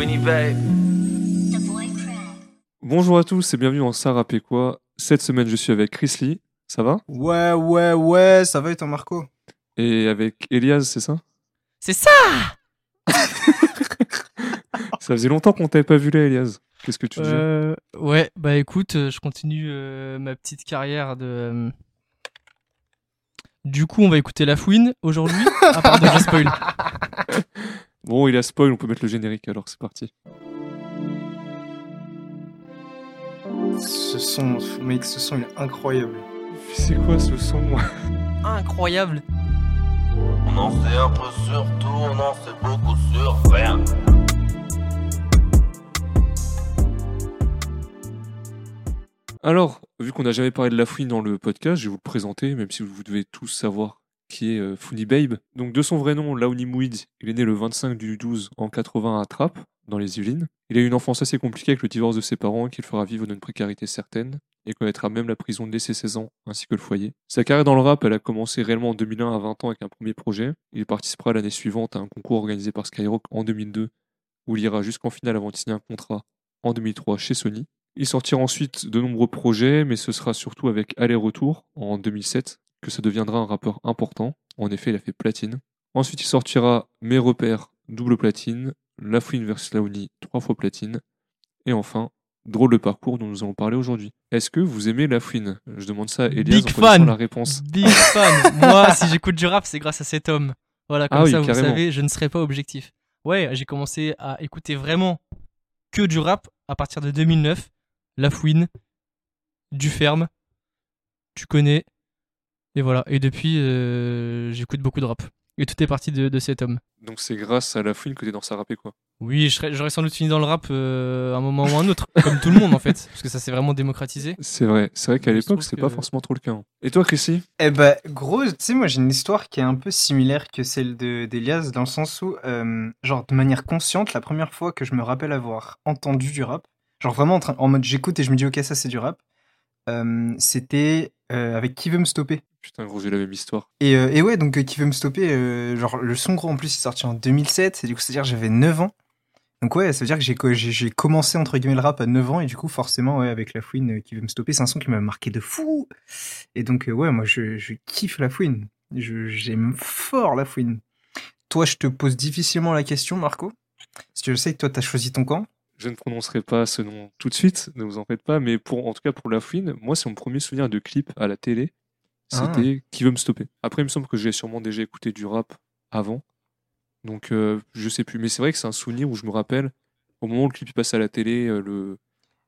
Winnie Babe. Bonjour à tous et bienvenue dans Ça rappait quoi Cette semaine, je suis avec Chris Lee, ça va? Ouais, ouais, ouais, ça va et toi, Marco? Et avec Elias, c'est ça? C'est ça Ça faisait longtemps qu'on t'avait pas vu là, Elias. Qu'est-ce que tu dis? Euh, Ouais, bah écoute, euh, je continue euh, ma petite carrière de. euh, Du coup, on va écouter La Fouine aujourd'hui, à part de je spoil. Bon, il a spoil, on peut mettre le générique alors, c'est parti. Ce son, mec, ce son il est incroyable. C'est quoi ce son moi? Incroyable. On en sait un peu sur tout, on en sait beaucoup sur rien. Alors, vu qu'on n'a jamais parlé de la fouine dans le podcast, je vais vous le présenter, même si vous devez tous savoir qui est euh, Fouini Babe. Donc, de son vrai nom, Laouni Mouid, il est né le 25 du 12 en 80 à Trappes, dans les Yvelines. Il a eu une enfance assez compliquée avec le divorce de ses parents qui le fera vivre dans une précarité certaine et connaîtra même la prison dès ses 16 ans, ainsi que le foyer. Sa carrière dans le rap, elle a commencé réellement en 2001 à 20 ans avec un premier projet. Il participera l'année suivante à un concours organisé par Skyrock en 2002, où il ira jusqu'en finale avant de signer un contrat en 2003 chez Sony. Il sortira ensuite de nombreux projets, mais ce sera surtout avec Aller-Retour en 2007 que ça deviendra un rappeur important. En effet, il a fait platine. Ensuite, il sortira Mes repères, double platine, La Fouine vs Laouni, trois fois platine. Et enfin, Drôle de parcours dont nous allons parler aujourd'hui. Est-ce que vous aimez La Fouine? Je demande ça à Elias Big en connaissant fan. la réponse. Big fan. Moi, si j'écoute du rap, c'est grâce à cet homme. Voilà, comme Ah oui, ça, vous carrément. savez, je ne serai pas objectif. Ouais, j'ai commencé à écouter vraiment que du rap à partir de 2009. La Fouine, du Ferme, tu connais. Et voilà. Et depuis, euh, j'écoute beaucoup de rap. Et tout est parti de, de cet homme. Donc c'est grâce à La Fouine que t'es dans sa rappé quoi? Oui, j'aurais sans doute fini dans le rap euh, à un moment ou un autre, comme tout le monde en fait, parce que ça s'est vraiment démocratisé. C'est vrai, c'est vrai qu'à l'époque c'était que- pas forcément trop le cas. hein. Et toi Chrissy? Eh ben, gros, tu sais, moi j'ai une histoire qui est un peu similaire que celle de d'Elias, dans le sens où, euh, genre, de manière consciente, la première fois que je me rappelle avoir entendu du rap, genre vraiment en, train, en mode j'écoute et je me dis, ok, ça c'est du rap, euh, c'était euh, avec Qui veut me stopper? Putain gros j'ai la même histoire. Et, euh, et ouais, donc euh, Qui veut me stopper, euh, genre le son gros en plus est sorti en 2007, et du coup c'est-à-dire que j'avais 9 ans. Donc ouais, ça veut dire que j'ai co- j'ai j'ai commencé entre guillemets le rap à 9 ans, et du coup forcément ouais, avec La Fouine Qui veut me stopper, c'est un son qui m'a marqué de fou. Et donc ouais, moi je, je kiffe La Fouine, j'aime fort La Fouine. Toi je te pose difficilement la question Marco, parce que je sais que toi t'as choisi ton camp. Je ne prononcerai pas ce nom tout de suite, ne vous en faites pas, mais pour, en tout cas pour La Fouine, moi c'est mon premier souvenir de clip à la télé, c'était Qui veut me stopper. Après il me semble que j'ai sûrement déjà écouté du rap avant, donc euh, je sais plus, mais c'est vrai que c'est un souvenir où je me rappelle, au moment où le clip passe à la télé, euh, le...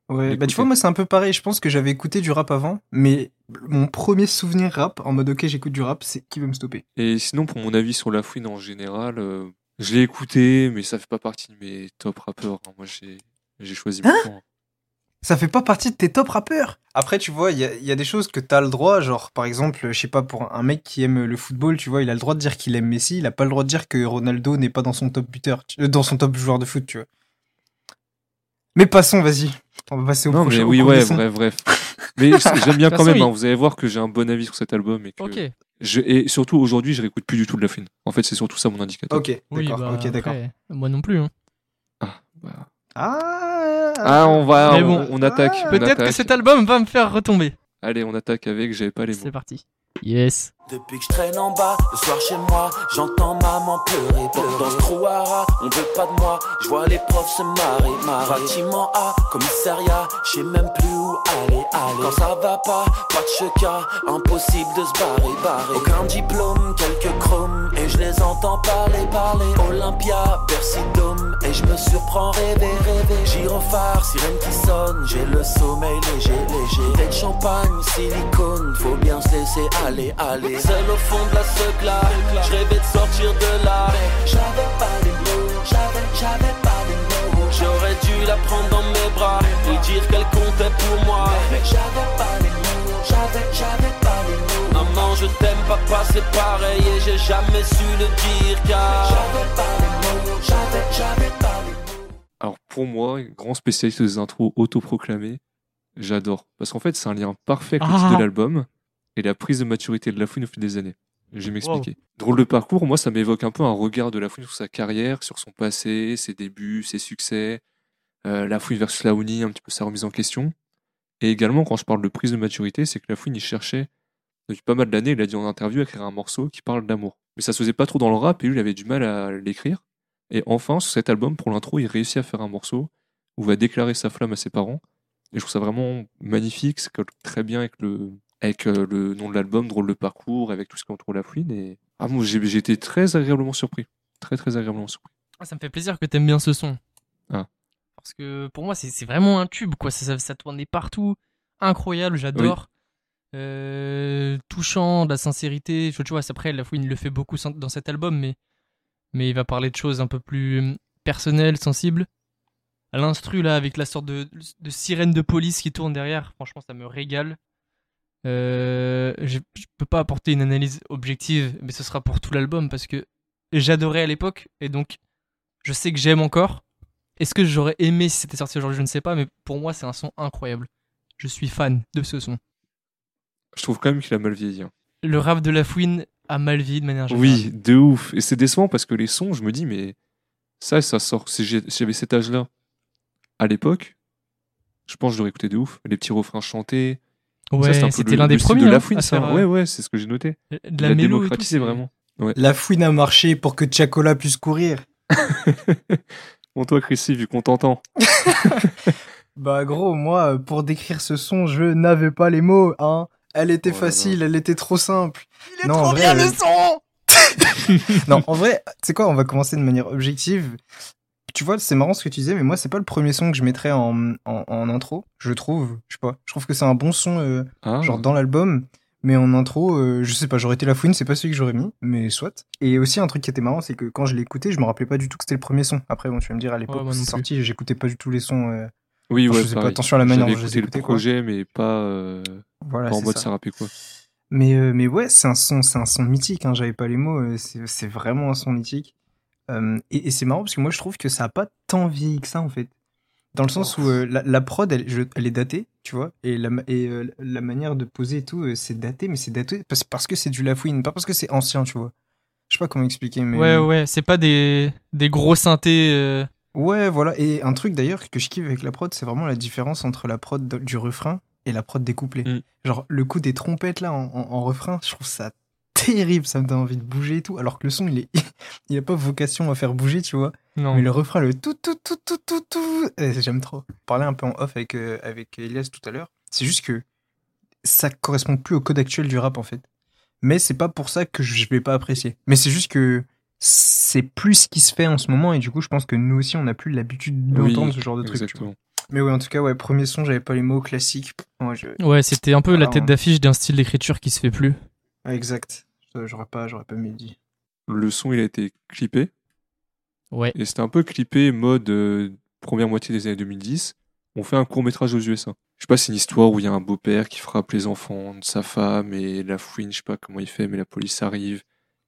Ouais, bah tu vois, moi c'est un peu pareil. Je pense que j'avais écouté du rap avant, mais mon premier souvenir rap, en mode ok, j'écoute du rap, c'est qui veut me stopper. Et sinon pour mon avis sur La Fouine en général, euh, je l'ai écouté, mais ça fait pas partie de mes top rappeurs. hein. Moi j'ai j'ai choisi mon camp. Ça fait pas partie de tes top rappeurs. Après, tu vois, il y a, il y a des choses que t'as le droit, genre par exemple, je sais pas, pour un mec qui aime le football, tu vois, il a le droit de dire qu'il aime Messi, il a pas le droit de dire que Ronaldo n'est pas dans son top buteur, tu- euh, dans son top joueur de foot, tu vois. Mais passons, vas-y. On va passer au Non prochain. mais au oui ouais bref bref. Mais j'aime bien De toute quand même. hein. Vous allez voir que j'ai un bon avis sur cet album et que Ok. je, et surtout aujourd'hui je réécoute plus du tout de La Fouine. En fait c'est surtout ça mon indicateur. Ok, Oui, d'accord, bah, ok, d'accord. après, moi non plus. hein. Ah, bah. Ah, Ah, on va, Mais on, bon. on attaque. Ah, on Peut-être que cet album va me faire retomber. Allez, on attaque avec J'avais pas les mots. C'est parti. Yes. Depuis que je traîne en bas, le soir chez moi, j'entends maman pleurer. pleurer. Dans ce trouara, on veut pas de moi, je vois les profs se marrer. marrer. Bâtiment A, commissariat, je sais même plus où aller, aller. Quand ça va pas, pas de cheka, impossible de se barrer, barrer. Aucun diplôme, quelques chromes, et je les entends parler, parler. Olympia, Bercy Dome, et je me surprends rêver, rêver. Gyrophare, sirène qui sonne, j'ai le sommeil léger, léger. Tête champagne, silicone, faut bien se laisser aller, aller. Seul au fond de la secla, je rêvais de sortir de là. J'avais pas les mots, j'avais, j'avais pas les mots. J'aurais dû la prendre dans mes bras et dire qu'elle comptait pour moi. Mais j'avais pas les mots, j'avais, j'avais pas les mots. Maman, je t'aime, papa, c'est pareil et j'ai jamais su le dire car. J'avais pas les mots, j'avais, j'avais pas les mots. Alors pour moi, grand spécialiste des intros autoproclamés, j'adore. Parce qu'en fait, c'est un lien parfait avec le titre Ah. de l'album et la prise de maturité de La Fouine au fil des années. Je vais m'expliquer. Drôle de parcours, moi, ça m'évoque un peu un regard de la fouine sur sa carrière, sur son passé, ses débuts, ses succès, euh, la fouine versus la Uni, un petit peu sa remise en question. Et également, quand je parle de prise de maturité, c'est que la fouine, il cherchait, depuis pas mal d'années, il a dit en interview, à écrire un morceau qui parle d'amour. Mais ça se faisait pas trop dans le rap, et lui, il avait du mal à l'écrire. Et enfin, sur cet album, pour l'intro, il réussit à faire un morceau où il va déclarer sa flamme à ses parents. Et je trouve ça vraiment magnifique, ça colle très bien avec le, avec euh, le nom de l'album, drôle de parcours, avec tout ce qui entoure la fouine. Et ah, moi, j'ai été très agréablement surpris. Très, très agréablement surpris. Ah, ça me fait plaisir que t'aimes bien ce son. Ah. Parce que pour moi, c'est vraiment un tube, quoi. Ça, ça, ça tournait partout. Incroyable, j'adore. Euh, touchant, de la sincérité. Tu vois, après, la fouine le fait beaucoup dans cet album, mais, mais il va parler de choses un peu plus hum, personnelles, sensibles. À l'instru, là, avec la sorte de, de sirène de police qui tourne derrière, franchement, ça me régale. Euh, je, je peux pas apporter une analyse objective, mais ce sera pour tout l'album parce que j'adorais à l'époque et donc je sais que j'aime encore. Est-ce que j'aurais aimé si c'était sorti aujourd'hui Je ne sais pas, mais pour moi, c'est un son incroyable. Je suis fan de ce son. Je trouve quand même qu'il a mal vieilli. hein. Le rap de la fouine a mal vieilli de manière générale. Oui, de ouf. Et c'est décevant parce que les sons, je me dis, mais ça, ça sort. Si j'avais cet âge-là, à l'époque, je pense que j'aurais écouté de ouf. Les petits refrains chantés. Ouais, c'est c'était l'un des premiers de la hein, fouine, ça. faire, Ouais, ouais, c'est ce que j'ai noté. de la a mélo et tout, démocratisé c'est- vraiment. La fouine a marché pour que Chacola puisse courir. Bon, toi, Chrissy, vu qu'on t'entend. Bah gros, moi, pour décrire ce son, je n'avais pas les mots, hein. Elle était Oh là là. facile, elle était trop simple. Il est Non, en trop vrai, bien euh, le son non, en vrai, tu sais quoi, on va commencer de manière objective. Tu vois, c'est marrant ce que tu disais, mais moi, c'est pas le premier son que je mettrais en, en, en intro, je trouve. Je sais pas. Je trouve que c'est un bon son, euh, Ah, genre dans l'album. Mais en intro, euh, je sais pas, j'aurais été la fouine, c'est pas celui que j'aurais mis, mais soit. Et aussi, un truc qui était marrant, c'est que quand je écouté, je me rappelais pas du tout que c'était le premier son. Après, bon, tu vas me dire, à l'époque Ouais, où c'est sorti, j'écoutais pas du tout les sons. euh, oui, enfin, ouais, je faisais pas attention à la manière dont je les le écoutais, quoi. projet, mais pas, euh, Voilà, pas en c'est mode rappait quoi. Mais, euh, mais ouais, c'est un son, c'est un son mythique. Hein, J'avais pas les mots. euh, C'est c'est vraiment un son mythique. Euh, et et c'est marrant parce que moi, je trouve que ça a pas tant vieilli que ça en fait. Dans le sens où euh, la, la prod, elle, je- elle est datée, tu vois, et la, et euh, la manière de poser et tout, c'est daté, mais c'est daté parce, parce que c'est du Lafouine, pas parce que c'est ancien, tu vois. Je sais pas comment expliquer, mais Ouais, ouais, c'est pas des, des gros synthés. Ouais, voilà. Et un truc d'ailleurs que je kiffe avec la prod, c'est vraiment la différence entre la prod du refrain et la prod des couplets. Mm. Genre le coup des trompettes là en, en- en refrain, je trouve ça terrible, ça me donne envie de bouger et tout. Alors que le son, il est, il a pas vocation à faire bouger, tu vois. Non. Mais le refrain, le tout, tout, tout, tout, tout, tout, eh, j'aime trop. Parlais un peu en off avec, euh, avec Elias tout à l'heure. C'est juste que ça correspond plus au code actuel du rap en fait. Mais c'est pas pour ça que je vais pas apprécier. Mais c'est juste que c'est plus ce qui se fait en ce moment et du coup je pense que nous aussi on n'a plus l'habitude d'entendre Oui, ce genre de truc. Mais ouais en tout cas ouais premier son j'avais pas les mots classiques. Ouais, je- Ouais, c'était un peu la tête hein. d'affiche d'un style d'écriture qui se fait plus. Exact. Ça, J'aurais pas j'aurais pas mieux dit. Le son, il a été clippé. Ouais. Et c'était un peu clippé mode euh, première moitié des années 2010. On fait un court métrage aux USA. Je sais pas, c'est une histoire où il y a un beau-père qui frappe les enfants de sa femme et la fouine, je sais pas comment il fait, mais la police arrive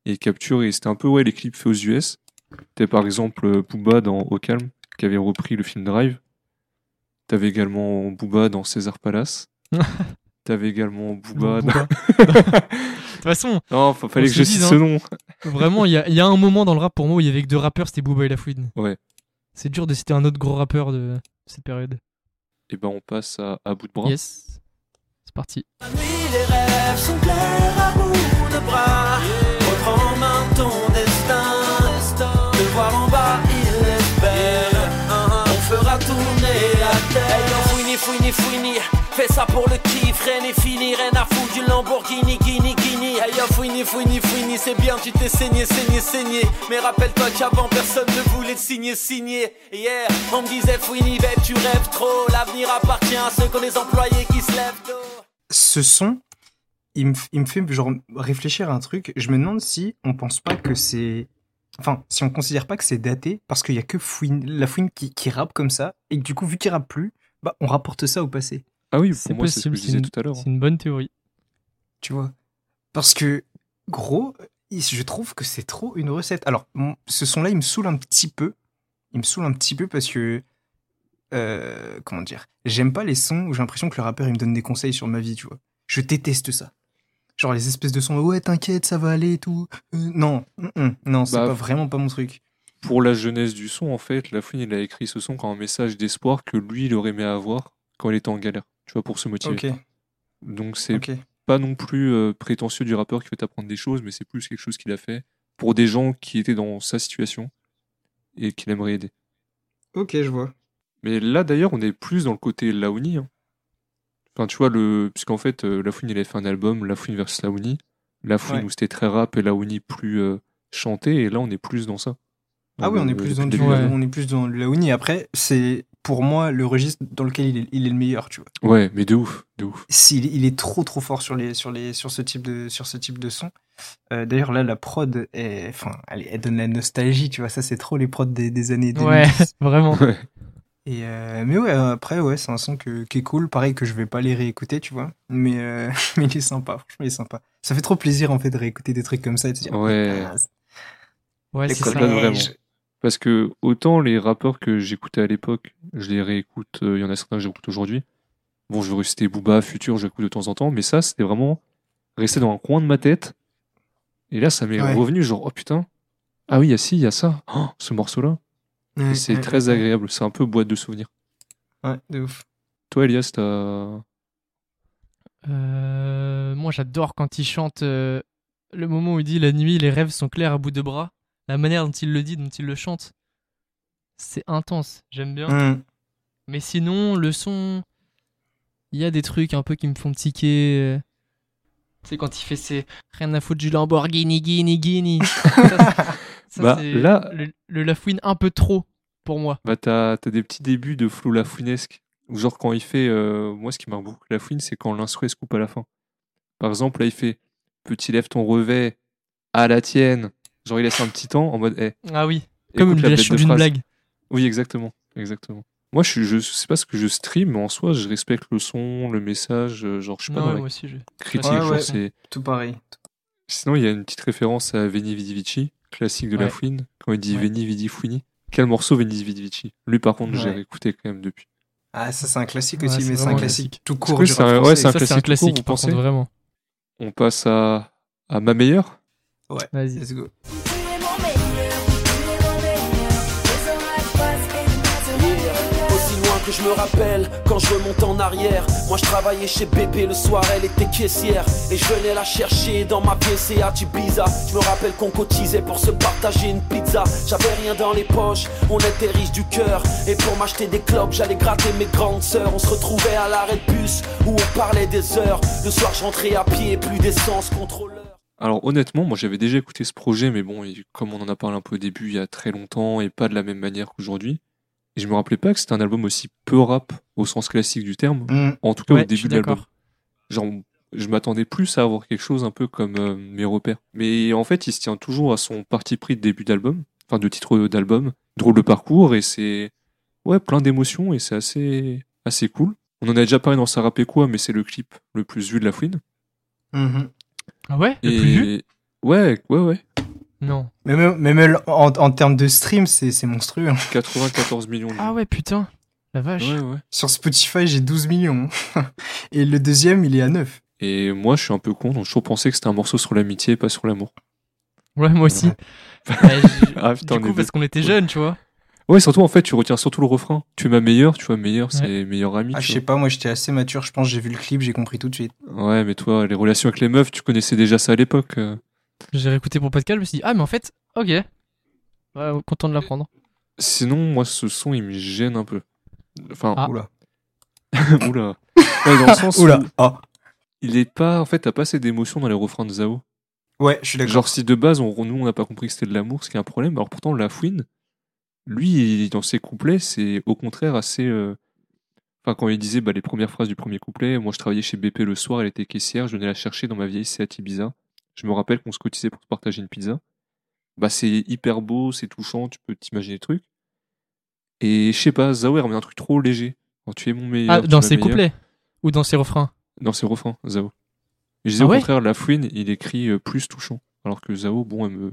et il capture. Et c'était un peu, ouais, les clips faits aux US. T'avais par exemple euh, Booba dans Au Calme, qui avait repris le film Drive. T'avais également Booba dans César Palace. T'avais également Booba dans... Booba. Toute façon, Non, fa- fallait que je cite dise, ce hein. nom. vraiment, il y a, il y a un moment dans le rap pour moi où il y avait que deux rappeurs, c'était Booba et La Fouine. Ouais. C'est dur de citer un autre gros rappeur de cette période. Et ben on passe à, à bout de bras. Yes. C'est parti. La nuit, les rêves sont clairs à bout de bras. Reprends en main ton destin. Te voir en bas, il espère. On fera tourner la terre. Fouini, fouini. Fais ça pour le kiff, rien n'est fini, rien à foutre du Lamborghini, guini, guini. Yo, fouini, fouini, fouini, c'est bien, tu t'es saigné, saigné, saigné. Mais rappelle-toi qu'avant personne ne voulait signer, signer. Hier, on me disait fouini, babe, tu rêves trop. L'avenir appartient à ceux qu'on les employés qui se lèvent tôt. Ce son il me, il me fait genre réfléchir à un truc. Je me demande si on pense pas que c'est enfin si on considère pas que c'est daté parce qu'il y a que Fouine, la Fouine qui, qui rappe comme ça et que du coup vu qu'il rappe plus, bah on rapporte ça au passé. Ah oui, C'est pour moi, c'est ce que possible. je C'est disais une, tout à l'heure. hein. c'est une bonne théorie. tu vois. Parce que, gros, je trouve que c'est trop une recette. Alors, ce son-là, il me saoule un petit peu. Il me saoule un petit peu parce que, euh, comment dire, j'aime pas les sons où j'ai l'impression que le rappeur, il me donne des conseils sur ma vie, tu vois. Je déteste ça. Genre les espèces de sons, ouais, t'inquiète, ça va aller et tout. Euh, non, non, c'est Bah, pas vraiment pas mon truc. Pour la jeunesse du son, en fait, Lafouine, il a écrit ce son comme un message d'espoir que lui, il aurait aimé avoir quand il était en galère. Tu vois, pour se motiver. Donc c'est pas non plus euh, prétentieux du rappeur qui fait apprendre des choses, mais c'est plus quelque chose qu'il a fait pour des gens qui étaient dans sa situation et qu'il aimerait aider. Ok, je vois. Mais là, d'ailleurs, on est plus dans le côté Laouni. hein. Enfin, tu vois, le... puisqu'en fait, euh, Lafouine, il avait fait un album, Lafouine versus Laouni. Lafouine, Ouais. où c'était très rap et Laouni plus euh, chanté, et là, on est plus dans ça. Ah oui, on est plus dans du, début. Ouais. on est plus dans le Laouni. Après, c'est pour moi le registre dans lequel il est, il est le meilleur, tu vois. Ouais, mais de ouf, de ouf. Il est trop trop fort sur les sur les sur ce type de sur ce type de son. Euh, D'ailleurs là, la prod, est, enfin, elle, elle donne la nostalgie, tu vois. Ça, c'est trop les prods des, des années 2000. Ouais, vraiment. Ouais. Et euh, mais ouais, après, ouais, c'est un son que, qui est cool. Pareil que je vais pas les réécouter, tu vois. Mais, euh, mais il est sympa, franchement, il est sympa. Ça fait trop plaisir, en fait, de réécouter des trucs comme ça et de se dire, Ouais. Ah, c'est- Ouais, c'est ça vraiment. Parce que autant les rappeurs que j'écoutais à l'époque, je les réécoute, euh, il y en a certains que j'écoute aujourd'hui. Bon, je veux rester Booba, Futur, j'écoute de temps en temps, mais ça, c'était vraiment resté dans un coin de ma tête. Et là, ça m'est Ouais. revenu, genre, oh putain, ah oui, il y a ci, il y a ça, Oh, ce morceau-là. Ouais, c'est ouais, très ouais. agréable, c'est un peu boîte de souvenirs. Ouais, de ouf. Toi, Elias, t'as. Euh, moi, j'adore quand il chante euh, le moment où il dit La nuit, les rêves sont clairs à bout de bras. La manière dont il le dit, dont il le chante, c'est intense. J'aime bien. Hum. Mais sinon, le son, il y a des trucs un peu qui me font tiquer. Tu sais, quand il fait ses rien à foutre du Lamborghini, Guini, Guini. ça, ça, Bah, c'est là- le, le Lafouine un peu trop pour moi. Bah, t'as t'as des petits débuts de flow lafouinesque. Ou Genre, quand il fait. euh, Moi, ce qui marque beaucoup Lafouine, c'est quand l'instru se coupe à la fin. Par exemple, là, il fait Petit lève ton revêt à la tienne. Genre, il laisse un petit temps en mode. Eh, Ah oui, comme une la la phrase. blague. Oui, exactement. Exactement. Moi, je, je sais pas ce que je stream, mais en soi, je respecte le son, le message. euh, Genre, je suis pas Non, dans ouais, la moi aussi, je... critique. Ouais, genre, ouais. c'est- Tout pareil. Sinon, il y a une petite référence à Veni Vidi Vici, classique de Ouais. Lafouine, quand il dit Ouais. Veni Vidi Fouini. Quel morceau Veni Vidi Vici Lui, par contre, j'ai écouté quand même depuis. Ah, ça, c'est un classique aussi, mais c'est un classique tout court c'est rap un- ouais, c'est un Ça, c'est un classique tout court, vraiment. On passe à, à ma meilleure? Vas-y. Let's go. Aussi loin que je me rappelle, quand je remonte en arrière, moi je travaillais chez Bébé le soir, elle était caissière. Et je venais la chercher dans ma PCA Ibiza. Je me rappelle qu'on cotisait pour se partager une pizza. J'avais rien dans les poches, on était riches du cœur. Et pour m'acheter des clopes, j'allais gratter mes grandes sœurs. On se retrouvait à l'arrêt de bus où on parlait des heures. Le soir, je rentrais à pied, plus d'essence, contrôleur. Alors honnêtement, moi j'avais déjà écouté ce projet, mais bon, comme on en a parlé un peu au début, il y a très longtemps et pas de la même manière qu'aujourd'hui. Et je me rappelais pas que c'était un album aussi peu rap au sens classique du terme, Hum, en tout cas Ouais, au début de l'album. Genre, je m'attendais plus à avoir quelque chose un peu comme euh, mes repères. Mais en fait, il se tient toujours à son parti pris de début d'album, enfin de titre d'album, drôle de parcours, et c'est ouais plein d'émotions et c'est assez assez cool. On en a déjà parlé dans Ça rappait quoi, mais c'est le clip le plus vu de la fouine. mhm. Ah ouais Le plus vu ouais, ouais, ouais, Non. Mais même, mais même en, en termes de stream, c'est c'est monstrueux. hein. 94 millions de vues. Ah ouais, putain. La vache. Ouais, ouais. Sur Spotify, j'ai 12 millions. Et le deuxième, il est à 9. Et moi, je suis un peu con, donc j'ai toujours pensé que c'était un morceau sur l'amitié, pas sur l'amour. Ouais, moi aussi. Ouais. Ah putain, du coup, parce qu'on était jeunes, tu vois. Ouais, surtout en fait, tu retiens surtout le refrain. Tu es ma meilleure, tu vois, meilleure, c'est meilleur ami. Ah, tu je sais pas, moi j'étais assez mature, je pense, j'ai vu le clip, j'ai compris tout de suite. Ouais, mais toi, les relations avec les meufs, tu connaissais déjà ça à l'époque. euh. J'ai réécouté pour podcast, je me suis dit, ah, mais en fait, ok. Ouais, content de l'apprendre. Sinon, moi, ce son, il me gêne un peu. Enfin, Ah. Oula. oula. Ouais, dans le sens Oula. où Ah. il est pas, en fait, t'as pas assez d'émotion dans les refrains de Zao. Ouais, je suis d'accord. Genre, si de base, on, nous, on n'a pas compris que c'était de l'amour, ce qui est un problème, alors pourtant, La Fouine, lui, dans ses couplets, c'est au contraire assez. euh, Enfin, quand il disait bah, les premières phrases du premier couplet, moi je travaillais chez BP le soir, elle était caissière, je venais la chercher dans ma vieille Seat Ibiza. Je me rappelle qu'on se cotisait pour se partager une pizza. Bah, c'est hyper beau, c'est touchant, tu peux t'imaginer des trucs. Et je sais pas, Zao, il remet un truc trop léger. Quand tu es mon meilleur. Ah, dans ses couplets Ou dans ses refrains? Dans ses refrains, Zao. Je disais Ah au ouais? contraire, La Fouine, il écrit euh, plus touchant. Alors que Zao, bon, elle me.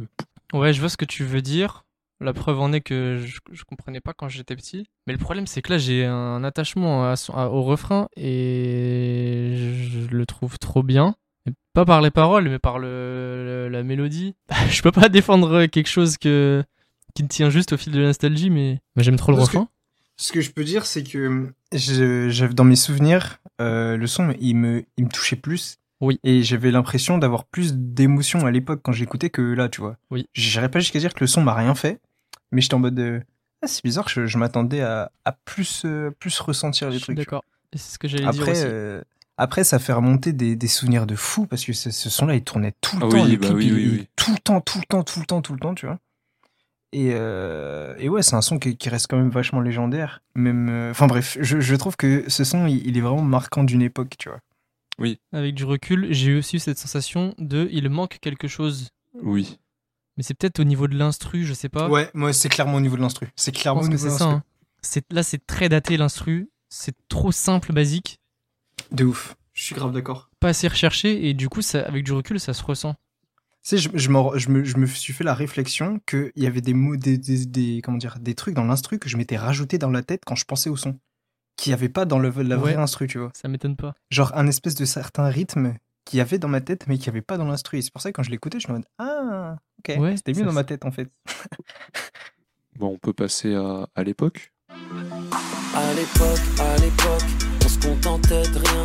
Ouais, je vois ce que tu veux dire. La preuve en est que je, je comprenais pas quand j'étais petit. Mais le problème, c'est que là, j'ai un attachement à son- à- au refrain et je, le trouve trop bien. Pas par les paroles, mais par le, le- la mélodie. je peux pas défendre quelque chose que, qui tient juste au fil de la nostalgie, mais, mais j'aime trop le Parce que- refrain. Ce que je peux dire, c'est que je, dans mes souvenirs, euh, le son, il me, il me touchait plus. Oui. Et j'avais l'impression d'avoir plus d'émotions à l'époque quand j'écoutais que là, tu vois. Oui. J'irais pas jusqu'à dire que le son m'a rien fait, mais j'étais en mode de... Ah, c'est bizarre, je, je m'attendais à, à plus, euh, plus ressentir Je les suis trucs. d'accord. Et C'est ce que j'allais dire Après, aussi. euh, après, ça fait remonter des, des souvenirs de fou parce que ce, ce son-là, il tournait tout le Ah temps. oui, bah clip, oui, il- oui, oui. Tout le temps, tout le temps, tout le temps, tout le temps, tu vois. Et, euh, et ouais, c'est un son qui, qui reste quand même vachement légendaire. Même, euh, enfin bref, je, je trouve que ce son, il, il est vraiment marquant d'une époque, tu vois. Avec du recul, j'ai eu aussi cette sensation de il manque quelque chose. Oui. Mais c'est peut-être au niveau de l'instru, je sais pas. Ouais, moi, c'est clairement au niveau de l'instru. C'est je clairement pense au que niveau c'est de ça. l'instru. hein. C'est- Là, c'est très daté l'instru. C'est trop simple, basique, De ouf. Je suis grave d'accord. pas assez recherché, et du coup, ça, avec du recul, ça se ressent. Tu sais, je, je, m'en- je me, je me suis fait la réflexion qu'il y avait des mots, des, des, des- comment dire, des trucs dans l'instru que je m'étais rajouté dans la tête quand je pensais au son. Qu'il n'y avait pas dans le, la vraie instru, tu vois. Ça m'étonne pas. genre un espèce de certain rythme qu'il y avait dans ma tête mais qu'il n'y avait pas dans l'instru. Et c'est pour ça que quand je l'écoutais, je me dis ah ok, Ouais, c'était mieux dans ma tête en fait. Bon, on peut passer à, à l'époque. À l'époque, à l'époque, on se contentait de rien.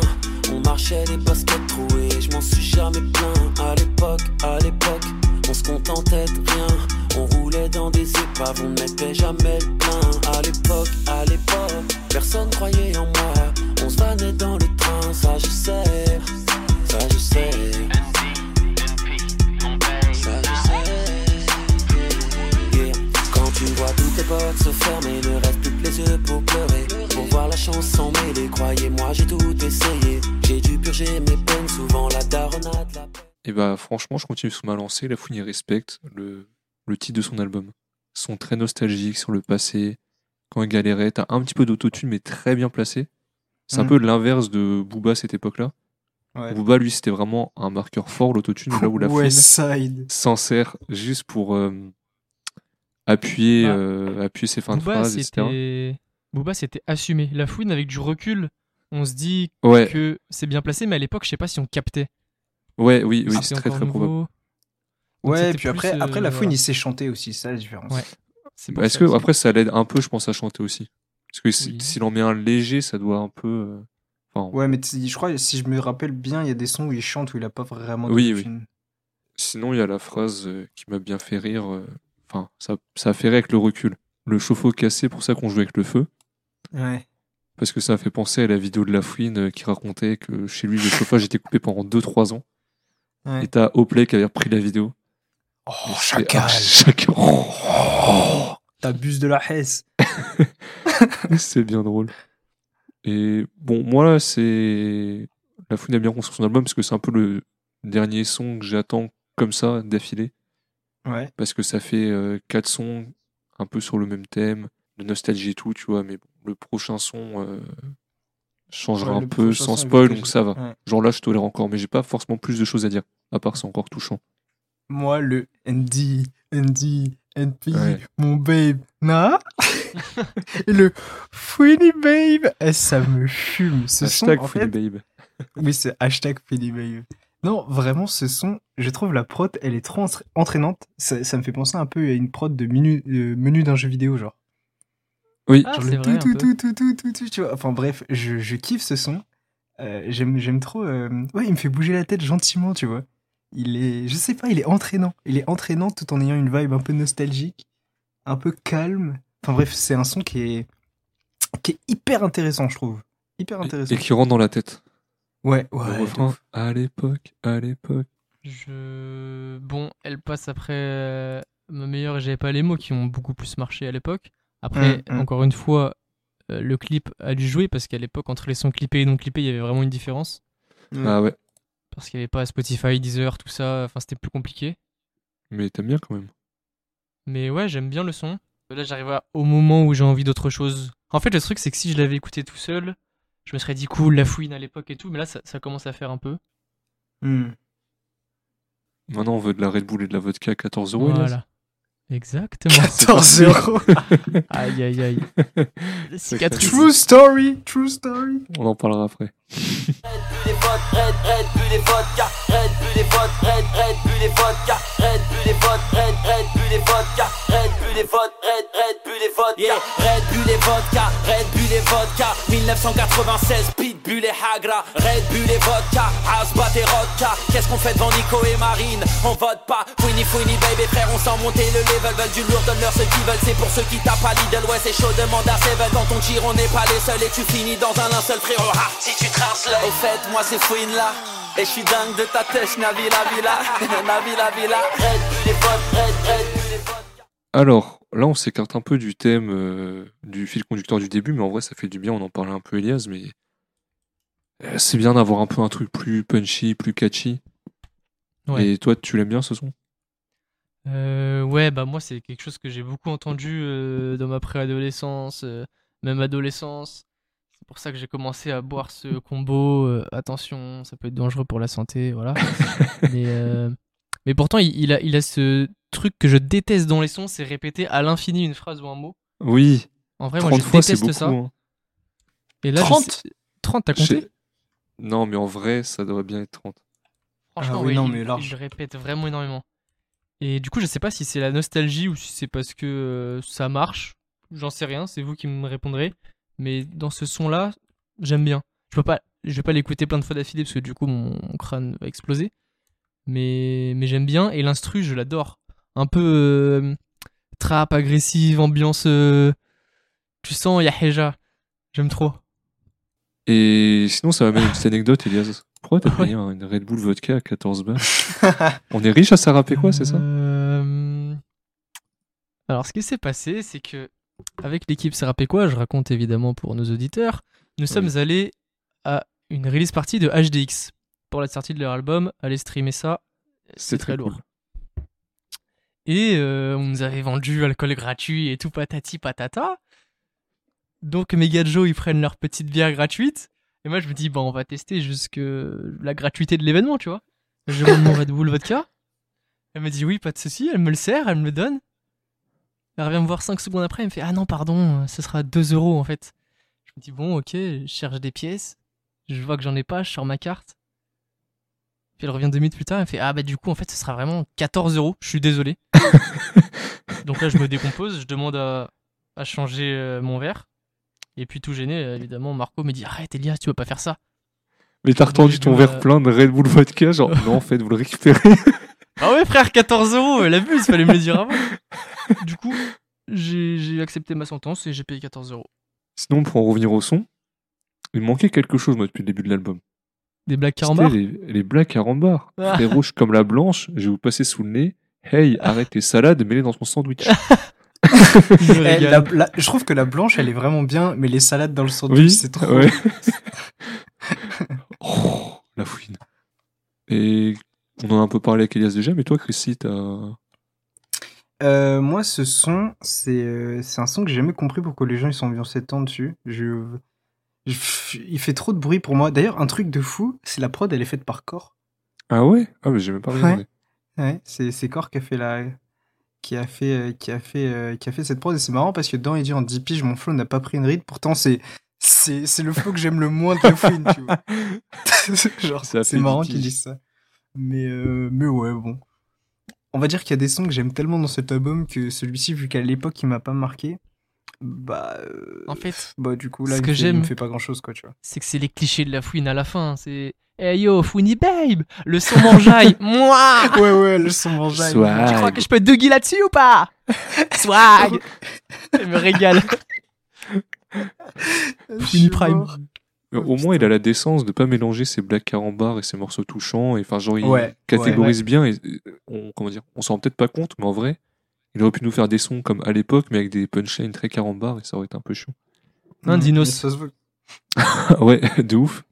On marchait les baskets trouées, je m'en suis jamais plaint. À l'époque, à l'époque, on se contentait de rien. On roulait dans des épaves, on ne mettait jamais le plein. À l'époque, à l'époque, personne croyait en moi. On se vannait dans le train, ça je sais, ça je sais. Ça je sais. Yeah. Quand tu vois tous tes portes se fermer, ne reste plus que les yeux pour pleurer. Pour voir la chance s'en mêler, croyez-moi, j'ai tout essayé. J'ai dû purger mes peines, souvent la daronade, la. Et bah franchement, je continue sur ma lancée. La Fouine respecte le, le titre de son album. Son très nostalgique sur le passé. Quand il galérait, t'as un petit peu d'autotune, mais très bien placé. C'est un Mhm. peu l'inverse de Booba à cette époque-là. Ouais. Booba, lui, c'était vraiment un marqueur fort, l'autotune, là où la Fouine West Side. s'en sert juste pour euh, appuyer, Bah, euh, appuyer ses fins de Booba, phrases, etc. c'était... Booba, c'était assumé. La fouine, avec du recul, on se dit Ouais, que c'est bien placé, mais à l'époque, je sais pas si on captait. ouais, oui, oui, c'est très très probable. Donc Ouais, puis plus, après, euh, après la fouine, voilà. il s'est chanté aussi, c'est ça la différence. Ouais. Bah, Est-ce ça que aussi. après ça l'aide un peu, je pense, à chanter aussi? Parce que si- Oui. s'il en met un léger, ça doit un peu. Enfin, Ouais, mais je crois, si je me rappelle bien, il y a des sons où il chante où il a pas vraiment de Oui, oui. Sinon, il y a la phrase euh, qui m'a bien fait rire. euh, Enfin, ça, ça a fait rire avec le recul. Le chauffe-eau cassé, pour ça qu'on joue avec le feu. Ouais. Parce que ça a fait penser à la vidéo de la fouine euh, qui racontait que chez lui, le chauffage était coupé pendant 2-3 ans. Ouais. Et t'as Oplay qui avait repris la vidéo. Oh, chacal. ah, chacal. Oh, T'abuses de la Hesse. c'est bien drôle. Et bon, moi, là, c'est. La Fouine a bien construit son album parce que c'est un peu le dernier son que j'attends comme ça d'affilée. Ouais. Parce que ça fait euh, quatre sons un peu sur le même thème, de nostalgie et tout, tu vois. Mais bon, le prochain son euh, changera Ouais, un peu sans spoil, donc ça va. Ouais. Genre là, je tolère encore, mais j'ai pas forcément plus de choses à dire. À part c'est encore touchant. Moi, le ND, ND, NP, Ouais. mon babe, na? Et le Fouini babe, eh, ça me fume. Ce Hashtag son, en Fouine fait, Babe. oui, c'est hashtag Fouini babe. Non, vraiment, ce son, je trouve la prod, elle est trop entra- entraînante. Ça, ça me fait penser un peu à une prod de menu, euh, menu d'un jeu vidéo, genre. Oui, Ah, Genre c'est le vrai, un tout, peu. tout, tout, tout, tout, tout, tu vois. Enfin bref, je, je kiffe ce son. Euh, j'aime, j'aime trop. euh, Ouais, il me fait bouger la tête gentiment, tu vois. Il est, je sais pas, il est entraînant. Il est entraînant tout en ayant une vibe un peu nostalgique, un peu calme. Enfin bref, c'est un son qui est, qui est hyper intéressant, je trouve. Hyper et, intéressant. et qui rentre dans la tête. Ouais, le ouais. de refrain, à l'époque, à l'époque. Je... Bon, elle passe après euh, ma meilleure et j'avais pas les mots qui ont beaucoup plus marché à l'époque. Après, Mm, mm. encore une fois, euh, le clip a dû jouer parce qu'à l'époque, entre les sons clippés et non clippés, il y avait vraiment une différence. Ah ouais, Parce qu'il n'y avait pas Spotify, Deezer, tout ça. Enfin, c'était plus compliqué. mais t'aimes bien quand même. Mais ouais, j'aime bien le son. Là, j'arrive au moment où j'ai envie d'autre chose. En fait, le truc, c'est que si je l'avais écouté tout seul, je me serais dit cool, la fouine à l'époque et tout. Mais là, ça, ça commence à faire un peu. Hmm. Maintenant, on veut de la Red Bull et de la vodka à 14 euros. Voilà. Exactement. 14 euros. aïe, aïe, aïe. True story, true story. On en parlera après. Yeah. Red Bull et vodka, Red Bull et vodka, 1996, Pitbull et Hagra, Red Bull et vodka, Asbat et Rodka, qu'est-ce qu'on fait devant Nico et Marine? On vote pas, Fouini Fouini baby frère, on sent monter le level, veulent du lourd, donne-leur ce qu'ils veulent, c'est pour ceux qui tapent à Lidl, ouais c'est chaud, demande à Seven, quand on tire on n'est pas les seuls. Et tu finis dans un linceul frérot, ha, si tu traces l'œil. Au fait, moi c'est Fouine là, et je suis dingue de ta tèche, Navila Villa, Navila Villa, Red Bull et vodka, Red, Red Bull et vodka. Alors, là, on s'écarte un peu du thème euh, du fil conducteur du début, mais en vrai, ça fait du bien. On en parlait un peu, Elias, mais euh, c'est bien d'avoir un peu un truc plus punchy, plus catchy. Ouais. Et toi, tu l'aimes bien ce son? Euh, ouais, bah moi c'est quelque chose que j'ai beaucoup entendu euh, dans ma préadolescence, euh, même adolescence. C'est pour ça que j'ai commencé à boire ce combo. euh, attention, ça peut être dangereux pour la santé, voilà. mais, euh, mais pourtant, il, il a, il a ce truc que je déteste dans les sons, c'est répéter à l'infini une phrase ou un mot. Oui, En vrai, moi 30 je fois, déteste beaucoup. ça. hein. Et là, je 30? sais- 30, t'as Je compté? Non, mais en vrai, ça devrait bien être 30. Franchement, Ah oui, ouais, non, il, mais large. il le répète vraiment énormément. Et du coup, je sais pas si c'est la nostalgie ou si c'est parce que euh, ça marche. J'en sais rien, c'est vous qui me répondrez. Mais dans ce son-là, j'aime bien. Je peux pas, je vais pas l'écouter plein de fois d'affilée parce que du coup, mon, mon crâne va exploser. Mais, mais j'aime bien. Et l'instru, je l'adore. Un peu euh, trap, agressive, ambiance. euh, tu sens Yaheja. J'aime trop. Et sinon, ça m'amène une petite anecdote, Elias. Pourquoi t'as payé un- une Red Bull vodka à 14 balles On est riche à s'arraper quoi, c'est ça Euh, Alors, ce qui s'est passé, c'est que avec l'équipe quoi je raconte évidemment pour nos auditeurs, nous sommes allés à une release party de HDX pour la sortie de leur album. Allez streamer ça, c'est très très lourd. Et euh, on nous avait vendu alcool gratuit et tout patati patata. Donc de Joe, ils prennent leur petite bière gratuite. Et moi je me dis, bon, on va tester jusque la gratuité de l'événement, tu vois. Je demande mon Red Bull vodka. Elle me dit oui, pas de souci. Elle me le sert, elle me le donne. Elle revient me voir 5 secondes après, elle me fait Ah non, pardon, ce sera 2 euros en fait. Je me dis Bon, ok, je cherche des pièces. Je vois que j'en ai pas, je sors ma carte. Puis elle revient deux minutes plus tard, elle me fait Ah bah du coup, en fait, ce sera vraiment 14 euros. Je suis désolé. Donc là, je me décompose, je demande à, à changer euh, mon verre. Et puis tout gêné, euh, évidemment, Marco me dit Arrête, Elias, tu vas pas faire ça. Mais t'as retendu ton verre plein de Red Bull vodka, genre non, en fait, vous le récupérez. Ah ouais, frère, 14 euros, elle abuse, fallait me le dire avant. Du coup, j'ai j'ai accepté ma sentence et j'ai payé 14 euros. Sinon, pour en revenir au son, il manquait quelque chose, moi, depuis le début de l'album. Des blagues C'était carambar les, les blagues carambar. Ah. Très rouge comme la blanche, je vais vous passer sous le nez. Hey, arrête tes salades, mets-les dans ton sandwich. Je Eh, la- la- je trouve que la blanche, elle est vraiment bien, mais les salades dans le sandwich, Oui, c'est trop. ouais. Oh, la fouine. Et on en a un peu parlé avec Elias déjà, mais toi, Chrissy, t'as. Euh, moi, ce son, c'est euh, un son que j'ai jamais compris pourquoi les gens ils sont ambiancés tant dessus. Je, je- il fait trop de bruit pour moi. D'ailleurs, un truc de fou, c'est la prod, elle est faite par Core. Ah ouais? Ah, mais j'ai même pas regardé. Ouais, c'est c'est Core qui a fait la qui a fait euh, qui a fait euh, qui a fait cette prod et c'est marrant parce que dedans il dit en 10 piges mon flow n'a pas pris une ride pourtant c'est c'est le flow que j'aime le moins de fouine tu vois genre c'est marrant 10 qu'ils disent ça mais euh, mais ouais bon on va dire qu'il y a des sons que j'aime tellement dans cet album que celui-ci vu qu'à l'époque il m'a pas marqué bah euh, En fait, bah du coup là ce il, que j'aime- fait pas grand chose quoi tu vois c'est que c'est les clichés de la fouine à la fin. C'est Hey yo, fouini babe Le son mangeaille Moi ouais ouais le son mangeaille Swag. Tu crois que je peux être doggy là-dessus ou pas? Swag Elle me régale. Suis Prime. mort. Mais Oh, au moins, il a la décence de pas mélanger ses blagues carambar et ses morceaux touchants. Et enfin, genre, il Ouais, catégorise bien. Et, et on, comment dire On s'en rend peut-être pas compte, mais en vrai, il aurait pu nous faire des sons comme à l'époque, mais avec des punchlines très carambar, et ça aurait été un peu chiant. Un Mm, dinos. Ah ouais, de ouf.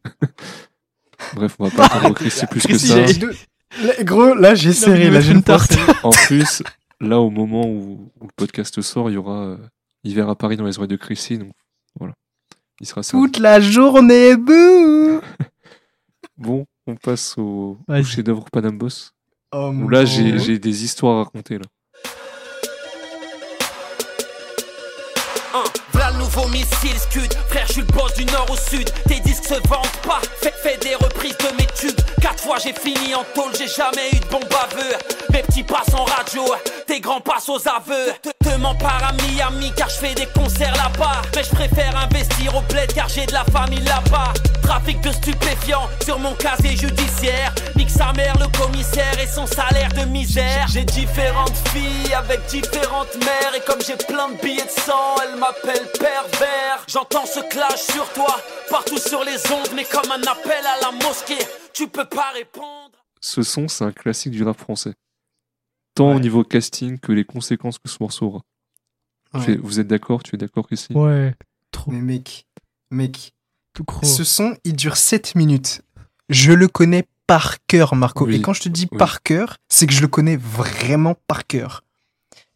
Bref, on va pas attendre Chrissy plus que ça. Là, Gros, là j'ai serré, là j'ai une tarte. En plus, là, au moment où, où le podcast sort, il y aura euh, Hiver à Paris dans les oreilles de Chrissy. Donc. Il sera ça. Toute la journée, bouh Bon, on passe au, chef-d'œuvre Panam Boss. oh, Où là, j'ai des histoires à raconter. Là. V'là le nouveau missile scud, frère, je suis le boss du nord au sud. Tes disques se vendent pas, fais, fais des reprises de mes tubes. Quatre fois j'ai fini en tôle, j'ai jamais eu de bon baveux. Mes petits passent en radio, tes grands passent aux aveux. Te, te m'empare à Miami car je fais des concerts là-bas. Mais je préfère investir au bled car j'ai de la famille là-bas. Trafic de stupéfiants sur mon casier judiciaire. Nique sa mère, le commissaire et son salaire de misère. J'ai différentes filles avec différentes mères. Et comme j'ai plein de billets de sang, elle m'appelle pervers. J'entends ce clash sur toi, partout sur les ondes. Mais comme un appel à la mosquée, tu peux pas répondre. Ce son, c'est un classique du rap français. Tant au niveau casting que les conséquences que ce morceau aura. Ouais. Vous êtes d'accord Tu es d'accord, Christine? Ouais, trop, Mais mec, mec, tout gros. ce son, il dure 7 minutes. Je le connais par cœur, Marco. Oui, Et quand je te dis oui. par cœur, c'est que je le connais vraiment par cœur.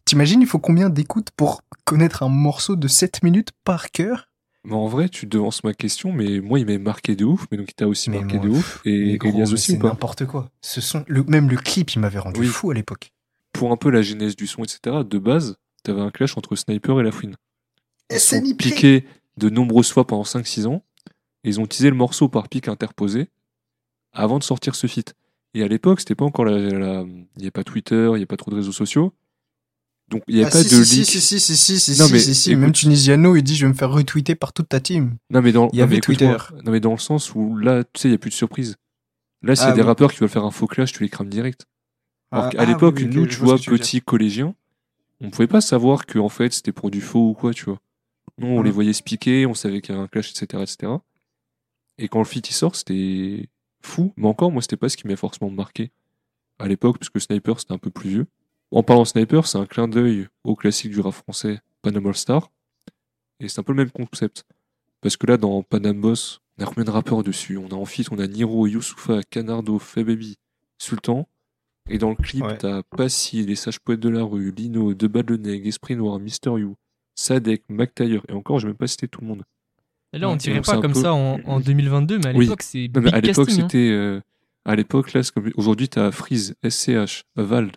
T'imagines, il faut combien d'écoutes pour connaître un morceau de 7 minutes par cœur? Mais en vrai, tu devances ma question, mais moi, il m'a marqué de ouf. Mais donc, il t'a aussi Mais marqué moi, de ouf. Et gros, Elias aussi c'est n'importe quoi. Ce son, le, même le clip, il m'avait rendu Oui. fou à l'époque. Pour un peu la genèse du son, etc., de base, t'avais un clash entre Sniper et La Fouine. Ils sont piqués de nombreuses fois pendant 5-6 ans. Et ils ont utilisé le morceau par pic interposé avant de sortir ce feat. Et à l'époque, c'était pas encore la. Il n'y avait pas Twitter, il n'y avait pas trop de réseaux sociaux. Donc il n'y avait Ah, pas si, de si, leak. Si, si, si, si, si, Non, si, mais si, si, écoute- Même Tunisiano, il dit Je vais me faire retweeter par toute ta team. Non, mais dans, Il y non, avait. Twitter. Non, mais dans le sens où là, tu sais, il n'y a plus de surprise. Là, s'il y a des oui. rappeurs qui veulent faire un faux clash, tu les crames direct. Alors Ah, qu'à ah, l'époque, oui, oui, nous, tu vois, que petits collégiens, on pouvait pas savoir que en fait c'était pour du faux ou quoi, tu vois. Nous, on les voyait se piquer, on savait qu'il y avait un clash, etc., etc. Et quand le feat il sort, c'était fou. Mais encore, moi, c'était pas ce qui m'a forcément marqué à l'époque, puisque Sniper c'était un peu plus vieux. En parlant de Sniper, c'est un clin d'œil au classique du rap français Panam All Star. Et c'est un peu le même concept. Parce que là, dans Panam Boss, on a combien de rappeurs dessus On a en feat, on a Niro, Youssoufa, Canardo, Baby, Sultan. Et dans le clip, Ouais. t'as Passy, Les Sages Poètes de la Rue, Lino, De Badleneg, Esprit Noir, Mister You, Sadek, Mac Taylor. Et encore, j'ai même pas cité tout le monde. Et là, on dirait donc c'est pas comme peu- ça en, en 2022, mais à Oui. l'époque, c'est mais big à l'époque, hein. c'était. euh, à l'époque, là, c'est comme. Aujourd'hui, t'as Freeze, SCH, Vald,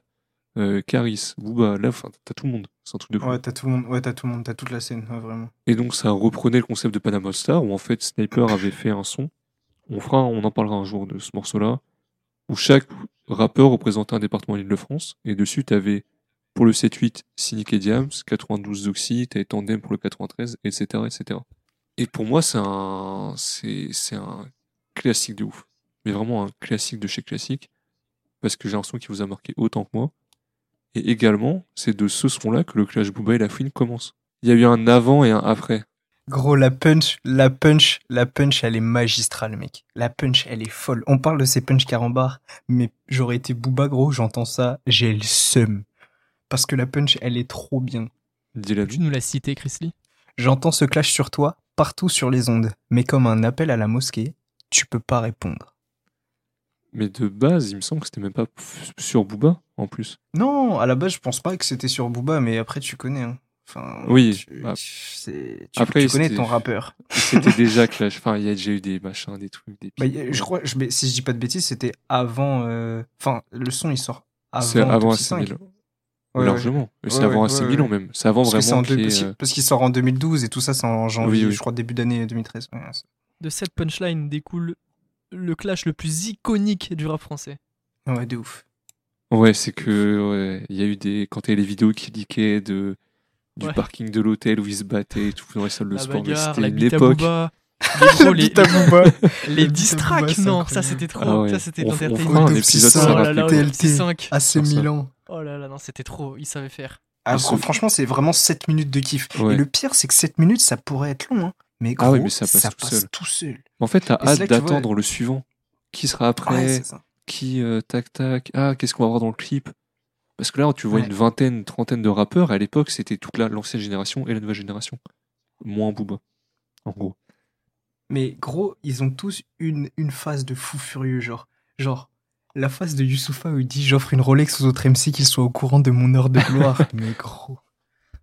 euh, Caris, Booba, là, enfin, t'as tout le monde. C'est un truc de fou. Ouais, t'as tout le monde, ouais, t'as tout le monde, t'as toute la scène, ouais, vraiment. Et donc, ça reprenait le concept de Panama Star, où en fait, Sniper avait fait un son. On fera, on en parlera un jour de ce morceau-là, où chaque rappeur représentait un département de l'Île-de-France, et dessus, t'avais, pour le 7-8, Cynic et Diams, 92 Zoxy, t'avais Tandem pour le 93, etc., etc. Et pour moi, c'est un, c'est, c'est un classique de ouf. Mais vraiment un classique de chez classique, parce que j'ai un son qui vous a marqué autant que moi. Et également, c'est de ce son-là que le clash Booba et la Fouine commence. Il y a eu un avant et un après. Gros, la punch, la punch, la punch, elle est magistrale, mec. La punch, elle est folle. On parle de ces punch carambar, mais j'aurais été Booba, gros, j'entends ça, j'ai le seum. Parce que la punch, elle est trop bien. Dylan. Tu nous l'as cité, Chris Lee? J'entends ce clash sur toi, partout sur les ondes. Mais comme un appel à la mosquée, tu peux pas répondre. Mais de base, il me semble que c'était même pas sur Booba, en plus. Non, à la base, je pense pas que c'était sur Booba, mais après, tu connais. hein. Enfin, Oui, tu, bah, c'est- tu- après, tu connais ton rappeur. C'était déjà clash. Enfin, il y a déjà eu des machins, des trucs, des Bah, je crois, je, mais si je dis pas de bêtises, c'était avant. euh, Enfin, le son il sort avant. C'est avant Toxic 5. AC1000. Ouais, Largement. C'est Ouais, avant ouais, AC1000 ouais, même. C'est avant Parce que c'est vraiment en deux- parce qu'il- sort en 2012 et tout ça, c'est en janvier, Oui, oui. je crois, début d'année 2013. Ouais, c'est- De cette punchline découle le clash le plus iconique du rap français. ouais, de ouf. Ouais, c'est que ouais, il y a eu des quand il y a les vidéos qui leakaient de du Ouais. parking de l'hôtel où ils se battaient et tout dans les salles de la sport. C'était la une époque. Les, gros, les, les c'est non, ça c'était trop. Ah ouais. Ça c'était On- on l'entertainment. fera un épisode FC5, sur Oh ça là là, TLT. FC5. AC Sur ça. Milan. Oh là là, non, c'était trop. Il savait faire. Ah, que- Franchement, c'est vraiment 7 minutes de kiff. Ouais. Et le pire, c'est que 7 minutes, ça pourrait être long. Hein. Mais gros, Ah oui, mais ça passe tout seul. tout seul. En fait, t'as hâte d'attendre le suivant. Qui sera après Ouais, c'est ça. Qui euh, tac tac. Ah, qu'est-ce qu'on va voir dans le clip? Parce que là, tu vois Ouais. une vingtaine, trentaine de rappeurs. À l'époque, c'était toute la- l'ancienne génération et la nouvelle génération. Moins Booba. En gros. Mais gros, ils ont tous une, une phase de fou furieux, genre. Genre, la phase de Youssoufa où il dit J'offre une Rolex aux autres MC qu'ils soient au courant de mon heure de gloire. mais gros.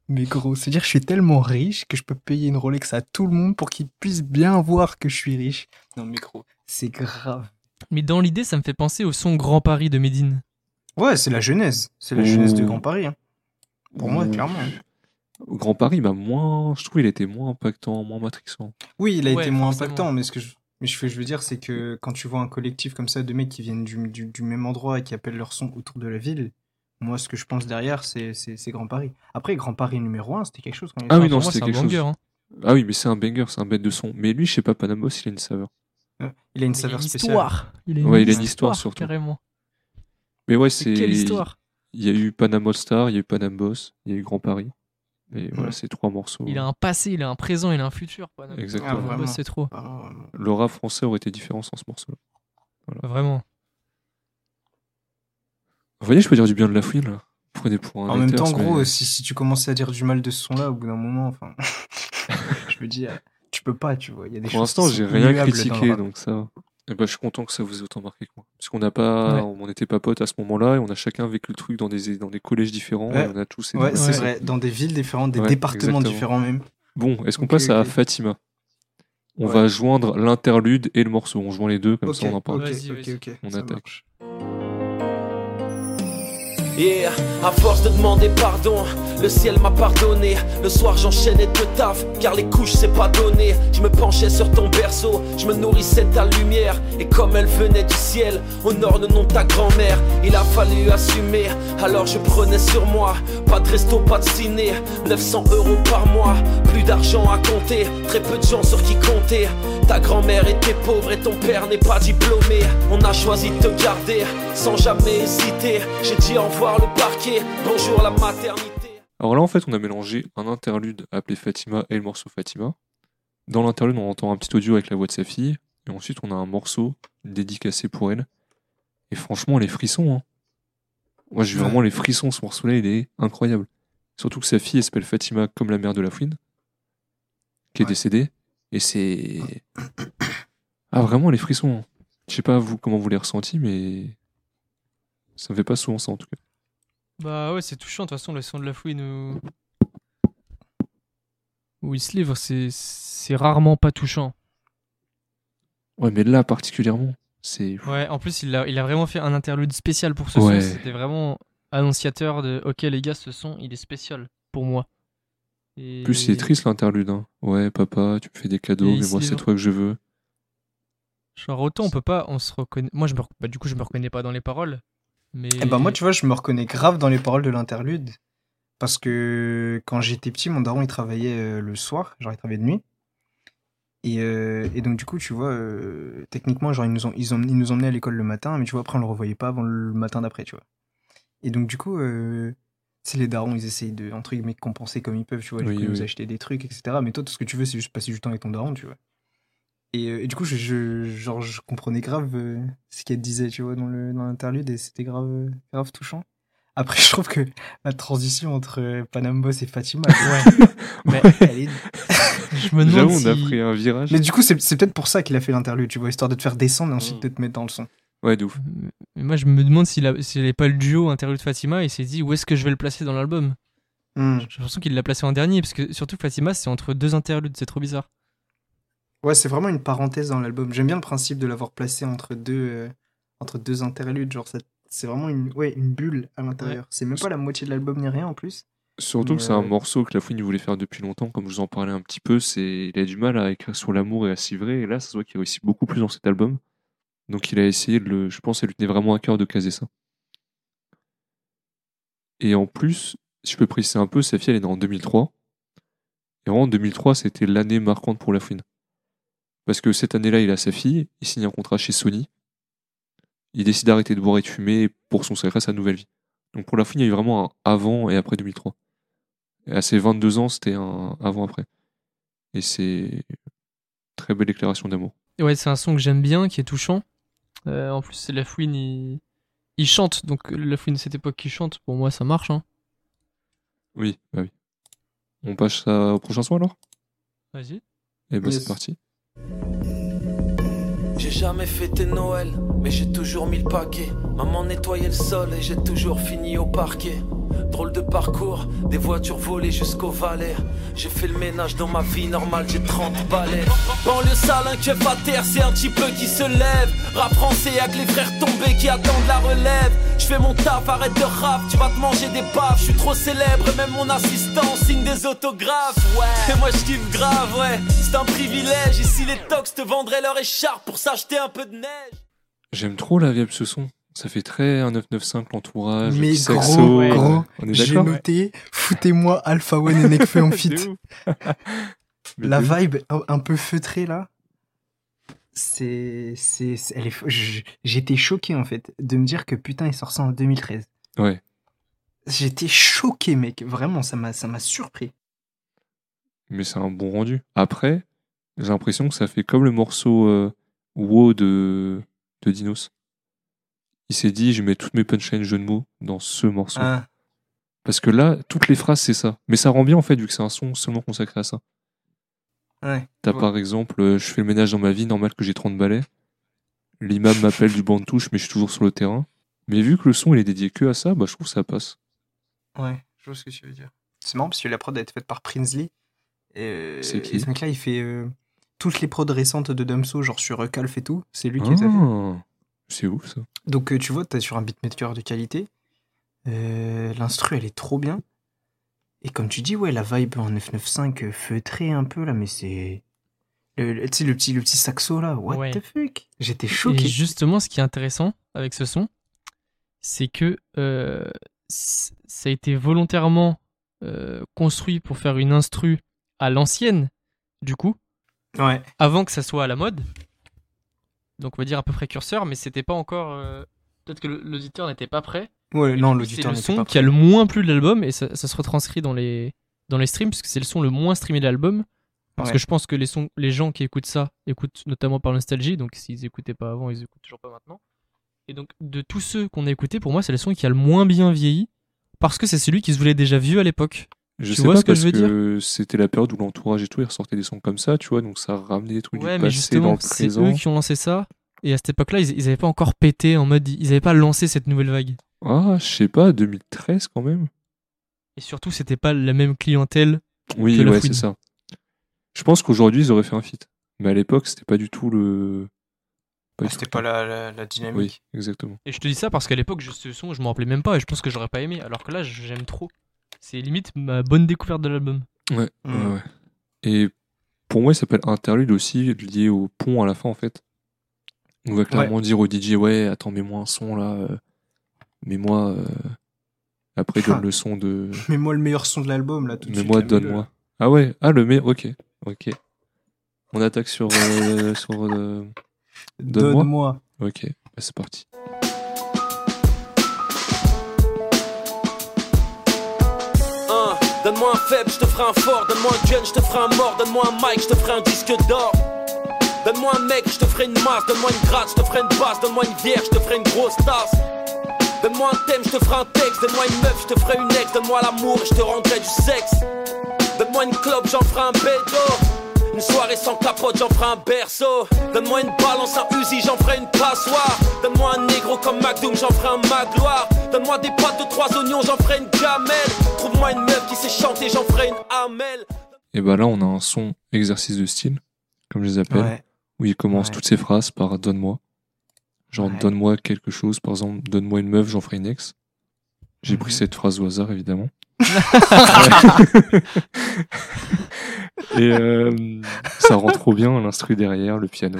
Mais gros, c'est-à-dire, je suis tellement riche que je peux payer une Rolex à tout le monde pour qu'ils puissent bien voir que je suis riche. Non, mais gros, c'est grave. Mais dans l'idée, ça me fait penser au son Grand Paris de Medine. Ouais, c'est la genèse. C'est la genèse de. Grand Paris. hein. Pour moi, Ouh. clairement. hein. Grand Paris m'a moins. Je trouve il était moins impactant, moins matrixant. Oui, il a Ouais, été moins forcément. impactant, mais ce que je, mais je, je veux dire, c'est que quand tu vois un collectif comme ça de mecs qui viennent du, du, du même endroit et qui appellent leur son autour de la ville, moi, ce que je pense derrière, c'est c'est- c'est Grand Paris. Après, Grand Paris numéro 1, c'était quelque chose quand il Ah oui, non, moi, c'était c'est un quelque chose. banger, hein. Ah oui, mais c'est un banger, c'est un bête de son. Mais lui, je sais pas, Panamos, il a une saveur. Il a une Il a saveur une spéciale. histoire. Il a une, Ouais, il a une histoire, histoire, surtout. Carrément. Mais ouais, C'est c'est. quelle histoire Il y a eu Panam All Star, il y a eu Panam Boss, il y a eu Grand Paris. Et voilà, Ouais. ces trois morceaux. Il a un passé, il a un présent, il a un futur. Panam. Exactement. Ah. Boss, c'est trop. Ah, rap français aurait été différent sans ce morceau-là. Vraiment. Vous voyez, je peux dire du bien de la fouine, là. Prenez pour un En même temps, gros, mais- si, si tu commençais à dire du mal de ce son-là, au bout d'un moment, enfin, je me dis, euh, tu peux pas, tu vois. Il y a des Pour l'instant, j'ai rien critiqué, donc ça. Et bah, je suis content que ça vous ait autant marqué que moi. Parce qu'on n'a pas, Ouais. on n'était pas potes à ce moment-là, et on a chacun vécu le truc dans des, dans des collèges différents, Ouais. et on a tous. Ouais, été- c'est vrai, dans des villes différentes, des Ouais, départements exactement. différents même. Bon, est-ce qu'on passe à. Fatima? On Ouais. va joindre l'interlude et le morceau. On joint les deux, comme ça on en parle. On ça attaque. marche. Yeah, à force de demander pardon, le ciel m'a pardonné. Le soir j'enchaînais deux taf, car les couches c'est pas donné. Je me penchais sur ton berceau, je me nourrissais ta lumière. Et comme elle venait du ciel, honore le nom de ta grand-mère. Il a fallu assumer, alors je prenais sur moi. Pas de resto, pas de ciné, 900 euros par mois. Plus d'argent à compter, très peu de gens sur qui compter. Ta grand-mère était pauvre et ton père n'est pas diplômé. On a choisi de te garder sans jamais hésiter. J'ai dit revoir le parquet, bonjour la maternité. Alors là, en fait, on a mélangé un interlude appelé Fatima et le morceau Fatima. Dans l'interlude, on entend un petit audio avec la voix de sa fille, et ensuite, on a un morceau dédicacé pour elle. Et franchement, les frissons, hein. Moi, j'ai vraiment les frissons, ce morceau-là, il est incroyable. Surtout que sa fille, elle s'appelle Fatima comme la mère de la fouine, qui est Ouais. décédée. Et c'est. Ah, vraiment, les frissons. hein. Je sais pas, vous, comment vous les ressenti, mais. Ça me fait pas souvent ça, en tout cas. Bah ouais, c'est touchant. De toute façon, le son de la fouine où, où il se livre, c'est c'est rarement pas touchant. Ouais, mais là, particulièrement, c'est. Ouais, en plus, il a, il a vraiment fait un interlude spécial pour ce Ouais. son. C'était vraiment annonciateur de Ok, les gars, ce son, il est spécial pour moi. Et... En plus, il est triste l'interlude. Hein. Ouais, papa, tu me fais des cadeaux, Et mais moi, c'est toi que je veux. Genre, autant on peut pas, on se reconnaît. Moi, je me... bah, du coup, je me reconnais pas dans les paroles. Mais. Eh ben moi, tu vois, je me reconnais grave dans les paroles de l'interlude. Parce que quand j'étais petit, mon daron, il travaillait euh, le soir, genre il travaillait de nuit. Et, euh, et donc, du coup, tu vois, euh, techniquement, genre, ils nous, ont, ils, ont, ils nous emmenaient à l'école le matin, mais tu vois, après, on le revoyait pas avant le matin d'après, tu vois. Et donc, du coup, euh, tu sais, les darons, ils essayent de, entre guillemets, compenser comme ils peuvent, tu vois, du Oui, coup, ils nous acheter des trucs, etc. Mais toi, tout ce que tu veux, c'est juste passer du temps avec ton daron, tu vois. Et, euh, et du coup, je, je, genre, je comprenais grave euh, ce qu'elle disait, tu vois, dans le- dans l'interlude, et c'était grave, euh, grave touchant. Après, je trouve que la transition entre euh, Panam Boss et Fatima, Ouais. Mais elle est... je me demande si. on a pris un virage. Mais du coup, c'est c'est peut-être pour ça qu'il a fait l'interlude, tu vois, histoire de te faire descendre et ensuite Mm. de te mettre dans le son. Ouais, de ouf. Mais moi, je me demande s'il n'avait pas le duo interlude Fatima et il s'est dit où est-ce que je vais le placer dans l'album? Mm. J'ai l'impression qu'il l'a placé en dernier parce que surtout Fatima, c'est entre deux interludes, c'est trop bizarre. Ouais, c'est vraiment une parenthèse dans l'album. J'aime bien le principe de l'avoir placé entre deux, euh, entre deux interludes. Genre, c'est vraiment une, ouais, une bulle à l'intérieur. C'est même pas la moitié de l'album ni rien en plus. Surtout Mais, que c'est un euh, morceau que la fouine voulait faire depuis longtemps, comme je vous en parlais un petit peu. C'est, il a du mal à écrire sur l'amour et à s'y vrai. Et là, ça se voit qu'il réussit beaucoup plus dans cet album. Donc, il a essayé de le. Je pense, ça lui tenait vraiment à cœur de caser ça. Et en plus, si je peux préciser un peu, sa fille, elle est née en 2003. Et vraiment, 2003, c'était l'année marquante pour la fouine. Parce que cette année-là, il a sa fille, il signe un contrat chez Sony. Il décide d'arrêter de boire et de fumer pour son à sa nouvelle vie. Donc pour la fouine, il y a eu vraiment un avant et après 2003. Et à ses 22 ans, c'était un avant-après. Et c'est une très belle déclaration d'amour. Et ouais, c'est un son que j'aime bien, qui est touchant. Euh, en plus, c'est la fouine, il... il chante, donc la fouine de cette époque qui chante, pour moi, ça marche. Hein. Oui, bah oui. On passe à- au prochain son alors? Vas-y. Et ben Yes. c'est parti. J'ai jamais fêté Noël, mais j'ai toujours mis le paquet. Maman nettoyait le sol et j'ai toujours fini au parquet. Drôle de parcours, des voitures volées jusqu'au Valais. J'ai fait le ménage dans ma vie normale, j'ai 30 balais. Banlieue sale, un keuf à terre, c'est un petit peu qui se lève. Rap français avec les frères tombés qui attendent la relève. Je fais mon taf, arrête de rap, tu vas te manger des baffes. Je suis trop célèbre, et même mon assistant signe des autographes. Ouais, et moi je kiffe grave, ouais. C'est un privilège. Ici les tox te vendraient leur écharpe pour s'acheter un peu de neige. J'aime trop la vibe ce son. Ça fait très un 995 l'entourage. Mais gros, saxo, ouais. gros, est J'ai noté, foutez-moi Alpha One et Nekfeu en fit. La vibe un peu feutrée là, c'est, c'est, j'étais choqué en fait de me dire que putain il sort ça en 2013. Ouais. J'étais choqué mec, vraiment ça m'a, ça m'a surpris. Mais c'est un bon rendu. Après, j'ai l'impression que ça fait comme le morceau euh, Wow de, de Dinos. Il s'est dit, je mets toutes mes punchlines jeux de mots dans ce morceau. Ah, Parce que là, toutes les phrases, c'est ça. Mais ça rend bien, en fait, vu que c'est un son seulement consacré à ça. ouais. T'as Ouais. par exemple, euh, je fais le ménage dans ma vie, normal que j'ai 30 balais. L'imam m'appelle du banc de touche, mais je suis toujours sur le terrain. Mais vu que le son, il est dédié que à ça, bah, je trouve que ça passe. Ouais, je vois ce que tu veux dire. C'est marrant parce que la prod a été faite par Prinsley. Et, euh, C'est qui et ce mec-là, il fait euh, toutes les prods récentes de Damso, genre sur Calf et tout. C'est lui qui les a fait. C'est ouf, ça. Donc, euh, tu vois, t'es sur un beatmaker de qualité. Euh, L'instru, elle est trop bien. Et comme tu dis, ouais, la vibe en 995 euh, feutrée un peu là, mais c'est. Le, le- tu sais, le petit, le petit saxo là, what Ouais. the fuck? J'étais Et choqué. justement, ce qui est intéressant avec ce son, c'est que euh, ça a été volontairement euh, construit pour faire une instru à l'ancienne, du coup, Ouais. avant que ça soit à la mode. Donc on va dire un peu précurseur, mais c'était pas encore. euh, Peut-être que le- l'auditeur n'était pas prêt. Ouais, non, C'est l'auditeur le n'était son pas qui a prêt. le moins plu de l'album et ça, ça se retranscrit dans les, dans les streams parce que c'est le son le moins streamé de l'album. Parce Ouais. que je pense que les, sons, les gens qui écoutent ça écoutent notamment par nostalgie, donc s'ils écoutaient pas avant, ils écoutent toujours pas maintenant. Et donc de tous ceux qu'on a écoutés, pour moi c'est le son qui a le moins bien vieilli parce que c'est celui qui se voulait déjà vieux à l'époque. Je Tu sais vois pas ce que parce je veux que c'était la période où l'entourage et tout, ils ressortaient des sons comme ça, tu vois, donc ça ramenait des trucs Ouais, du mais passé dans justement, le c'est présent. eux qui ont lancé ça. Et à cette époque-là, ils, ils avaient pas encore pété en mode. Ils avaient pas lancé cette nouvelle vague. Ah, je sais pas, 2013 quand même. Et surtout, c'était pas la même clientèle. Oui, Que la ouais, c'est ça. Je pense qu'aujourd'hui, ils auraient fait un feat. Mais à l'époque, c'était pas du tout le. Ah, C'était pas la, la, la dynamique. Oui, exactement. Et je te dis ça parce qu'à l'époque, je- ce son, je m'en rappelais même pas et je pense que j'aurais pas aimé. Alors que là, j'aime trop. C'est limite ma bonne découverte de l'album. Ouais, Mm. ouais, ouais. Et pour moi, il s'appelle Interlude aussi, lié au pont à la fin, en fait. On va clairement dire au DJ, ouais, attends, mets-moi un son là. euh, Mets-moi. euh, Après, donne le son de. Mais moi, le meilleur son de l'album là, tout de suite. Mets-moi, donne-moi. Ah ouais, ah le meilleur, ok. Ok. On attaque sur. euh, sur euh. Donne-moi. Ok, bah, c'est parti. Donne-moi un faible, je te ferai un fort. Donne-moi un gun, je te ferai un mort. Donne-moi un mic, je te ferai un disque d'or. Donne-moi un mec, je te ferai une masse. Donne-moi une gratte, je te ferai une basse. Donne-moi une vierge, je te ferai une grosse tasse. Donne-moi un thème, je te ferai un texte. Donne-moi une meuf, je te ferai une ex. Donne-moi l'amour, je te rendrai du sexe. Donne-moi une clope, j'en ferai un bédo. Une soirée sans capote, j'en ferai un berceau. Donne-moi une balance, un Uzi, j'en ferai une passoire. Donne-moi un négro comme McDoom, j'en ferai un magloire. Donne-moi des pâtes de trois oignons, j'en ferai une gamelle. Trouve-moi une meuf qui sait chanter, j'en ferai une amelle. Et bah là, on a un son exercice de style, comme je les appelle, Ouais. où il commence Ouais. toutes ses phrases par donne-moi. Genre, Ouais. donne-moi quelque chose, par exemple, donne-moi une meuf, j'en ferai une ex. J'ai pris Mhm. cette phrase au hasard, évidemment. Et euh, ça rend trop bien, l'instru derrière, le piano.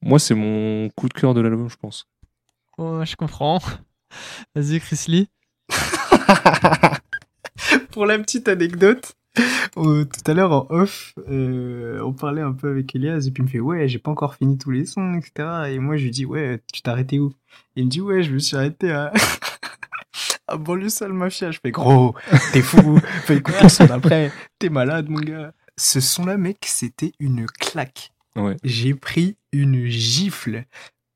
Moi, c'est mon coup de cœur de l'album, je pense. Oh, je comprends. Vas-y, Chris Lee. Pour la petite anecdote, euh, tout à l'heure en off, euh, on parlait un peu avec Elias et puis il me fait ouais j'ai pas encore fini tous les sons etc. Et moi je lui dis ouais tu t'es arrêté où? Il me dit ouais je me suis arrêté à à banlieue sale mafia. Je fais gros t'es fou, fais écouter le son d'après, t'es malade mon gars. Ce son là mec c'était une claque. Ouais. J'ai pris une gifle.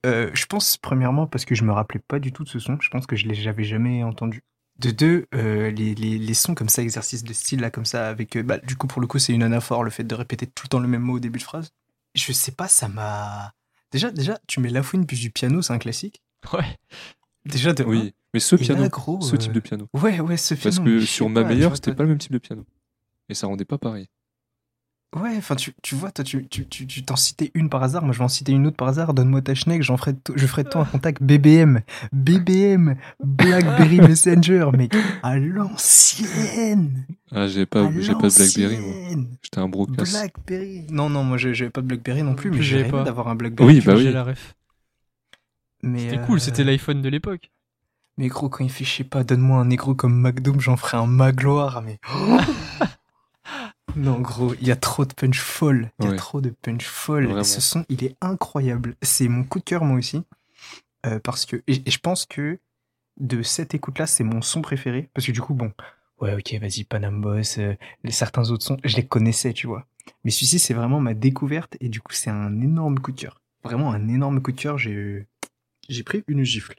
Euh, je pense premièrement parce que je me rappelais pas du tout de ce son. Je pense que je l'ai j'avais jamais entendu. De deux, euh, les, les, les sons comme ça, exercice de style là comme ça, avec euh, bah, du coup pour le coup c'est une anaphore le fait de répéter tout le temps le même mot au début de phrase. Je sais pas, ça m'a déjà déjà tu mets la fouine puis du piano, c'est un classique. Ouais. Déjà de. Oui. Mais ce Et piano, là, gros, ce type euh, de piano. Ouais, ouais, ce Parce piano, mais que sur ma pas, meilleure, c'était toi- pas le même type de piano. Et ça rendait pas pareil. Ouais, enfin, tu, tu vois, toi, tu tu- tu- tu t'en citais une par hasard, moi je vais en citer une autre par hasard. Donne-moi ta schneck, j'en ferai, je ferai de toi un contact BBM. BBM, Blackberry Messenger, mec, à l'ancienne. Ah, j'avais pas, j'ai pas de Blackberry, moi. J'étais un brocasse. Blackberry. Non, non, moi j'ai- j'avais pas de Blackberry non plus, mais j'ai j'avais rêvé pas. d'avoir un Blackberry. Oui, bah oui. J'ai la ref. Mais, C'était euh, cool, c'était l'iPhone de l'époque. Mais gros, quand il fait, je sais pas, donne-moi un négro comme McDoom, j'en ferai un Magloire, mais. non, gros, il y a trop de punch folle. Il y a Ouais. trop de punch folle. Vraiment. Ce son, il est incroyable. C'est mon coup de cœur, moi aussi. Euh, parce que. Et, et je pense que de cette écoute-là, c'est mon son préféré. Parce que du coup, bon. Ouais, ok, vas-y, Panam Boss. euh, les, certains autres sons, je les connaissais, tu vois. Mais celui-ci, c'est vraiment ma découverte. Et du coup, c'est un énorme coup de cœur. Vraiment un énorme coup de cœur. J'ai. J'ai pris une gifle.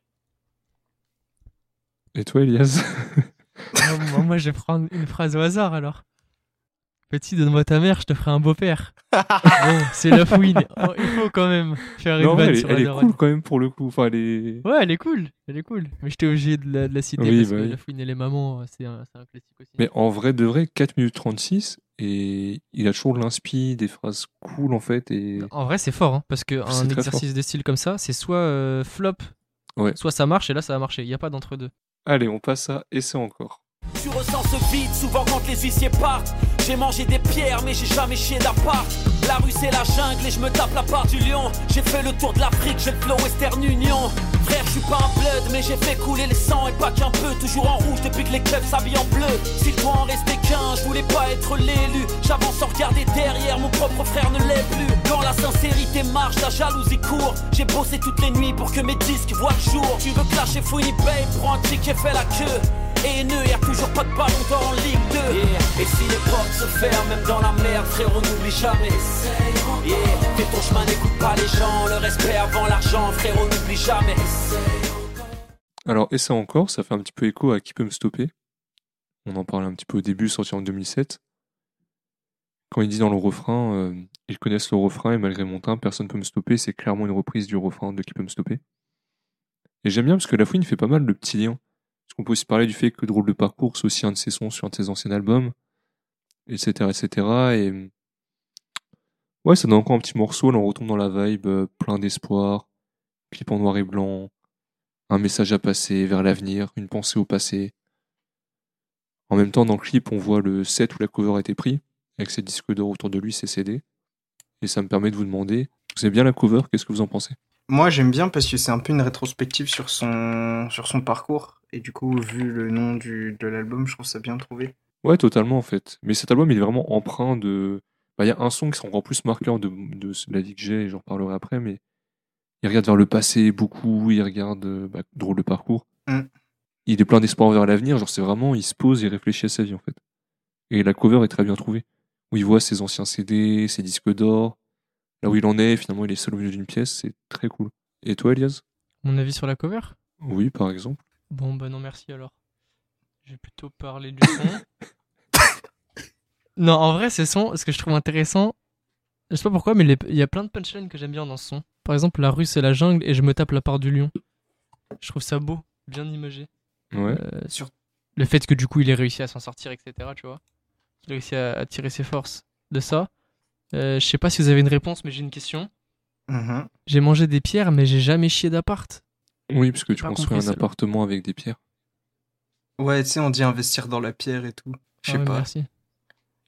Et toi, Elias moi, moi, je vais prendre une phrase au hasard alors. Petit, donne-moi ta mère, je te ferai un beau-père. bon, c'est la fouine. Oh, il faut quand même faire une vanne elle, est- sur elle la est daronne. cool quand même pour le coup. Enfin, elle est. Ouais, elle est cool, elle est cool. Mais j'étais obligé de la, de la citer Oui, parce bah que oui. la fouine et les mamans, c'est un, c'est un classique aussi. Mais en vrai de vrai, 4 minutes 36, et il a toujours de l'inspi, des phrases cool en fait. Et... En vrai, c'est fort, hein, parce qu'un exercice de style comme ça, c'est soit euh, flop, Ouais. soit ça marche, et là, ça a marché. Il n'y a pas d'entre-deux. Allez, on passe à Essai encore. Tu ressens ce vide souvent quand les huissiers partent. J'ai mangé des pierres mais j'ai jamais chié d'appart. La rue c'est la jungle et je me tape la part du lion. J'ai fait le tour de l'Afrique, j'ai le flow Western Union. Frère, je suis pas un blood mais j'ai fait couler le sang et pas qu'un peu. Toujours en rouge depuis que les clubs s'habillent en bleu. S'il doit en rester qu'un, je voulais pas être l'élu. J'avance sans regarder derrière, mon propre frère ne l'est plus. Quand la sincérité marche, la jalousie court. J'ai bossé toutes les nuits pour que mes disques voient le jour. Tu veux clasher Fouini Babe, prends un ticket, fais la queue. Et ne y a toujours pas de ballon en Ligue 2 Yeah. Et si les portes se ferment même dans la merde Frérot n'oublie jamais yeah. Fais ton chemin n'écoute pas les gens Le respect avant l'argent Frérot n'oublie jamais Alors, Essai encore, ça fait un petit peu écho à Qui peut me stopper? On en parlait un petit peu au début, sorti en 2007. Quand il dit dans le refrain, euh, ils connaissent le refrain et malgré mon teint, personne peut me stopper. C'est clairement une reprise du refrain de Qui peut me stopper. Et j'aime bien parce que la fouine fait pas mal de petits liens. Parce qu'on peut aussi parler du fait que Drôle de parcours, c'est aussi un de ses sons sur un de ses anciens albums, etc., etc. Et ouais, ça donne encore un petit morceau. Là, on retombe dans la vibe, euh, plein d'espoir, clip en noir et blanc, un message à passer vers l'avenir, une pensée au passé. En même temps, dans le clip, on voit le set où la cover a été pris, avec ses disques d'or autour de lui, ses CD. Et ça me permet de vous demander, vous aimez bien la cover, qu'est-ce que vous en pensez? Moi, j'aime bien parce que c'est un peu une rétrospective sur son, sur son parcours. Et du coup, vu le nom du, de l'album, je trouve ça bien trouvé. Ouais, totalement en fait. Mais cet album, il est vraiment empreint de. Bah, Il y a un son qui est encore plus marqueur de, de la vie que j'ai, et j'en reparlerai après, mais il regarde vers le passé beaucoup, il regarde euh, bah, drôle de parcours. Mm. Il est plein d'espoir vers l'avenir, genre c'est vraiment, il se pose, il réfléchit à sa vie en fait. Et la cover est très bien trouvée, où il voit ses anciens CD, ses disques d'or, là où il en est, finalement il est seul au milieu d'une pièce, c'est très cool. Et toi, Elias? Mon avis sur la cover? Oui, par exemple. Bon, bah non, merci alors. Je vais plutôt parler du son. non, en vrai, ce son, ce que je trouve intéressant, je sais pas pourquoi, mais les- il y a plein de punchlines que j'aime bien dans ce son. Par exemple, la rue, c'est la jungle et je me tape la part du lion. Je trouve ça beau, bien imagé. Ouais. Euh, Sur- Le fait que du coup, il ait réussi à s'en sortir, etc., tu vois. Il a réussi à, à tirer ses forces de ça. Euh, je sais pas si vous avez une réponse, mais j'ai une question. Mhm. J'ai mangé des pierres, mais j'ai jamais chié d'appart. Oui, parce que tu construis compris, un appartement avec des pierres. Ouais, tu sais, on dit investir dans la pierre et tout. Je sais Ah ouais, pas. Merci.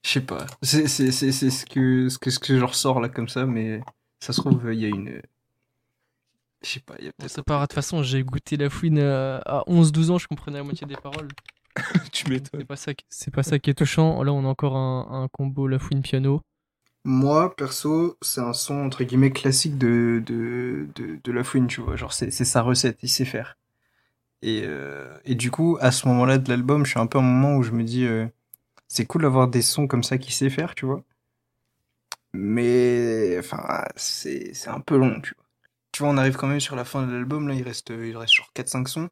Je sais pas. C'est c'est- c'est- c'est ce que, ce, que, ce que je ressors là comme ça, mais ça se trouve, il y a une. Je sais pas, il y a peut-être. de toute façon, j'ai goûté la fouine euh, à 11-12 ans, je comprenais la moitié des paroles. tu m'étonnes. C'est pas, ça qui- c'est pas ça qui est touchant. Là, on a encore un, un combo la fouine piano. Moi, perso, c'est un son entre guillemets classique de, de, de, de la fouine, tu vois. Genre, c'est sa recette, il sait faire. Et, euh, et du coup, à ce moment-là de l'album, je suis un peu à un moment où je me dis, euh, c'est cool d'avoir des sons comme ça qu'il sait faire, tu vois. Mais, enfin, c'est c'est un peu long, tu vois. Tu vois, on arrive quand même sur la fin de l'album, là, il reste, il reste genre 4-5 sons.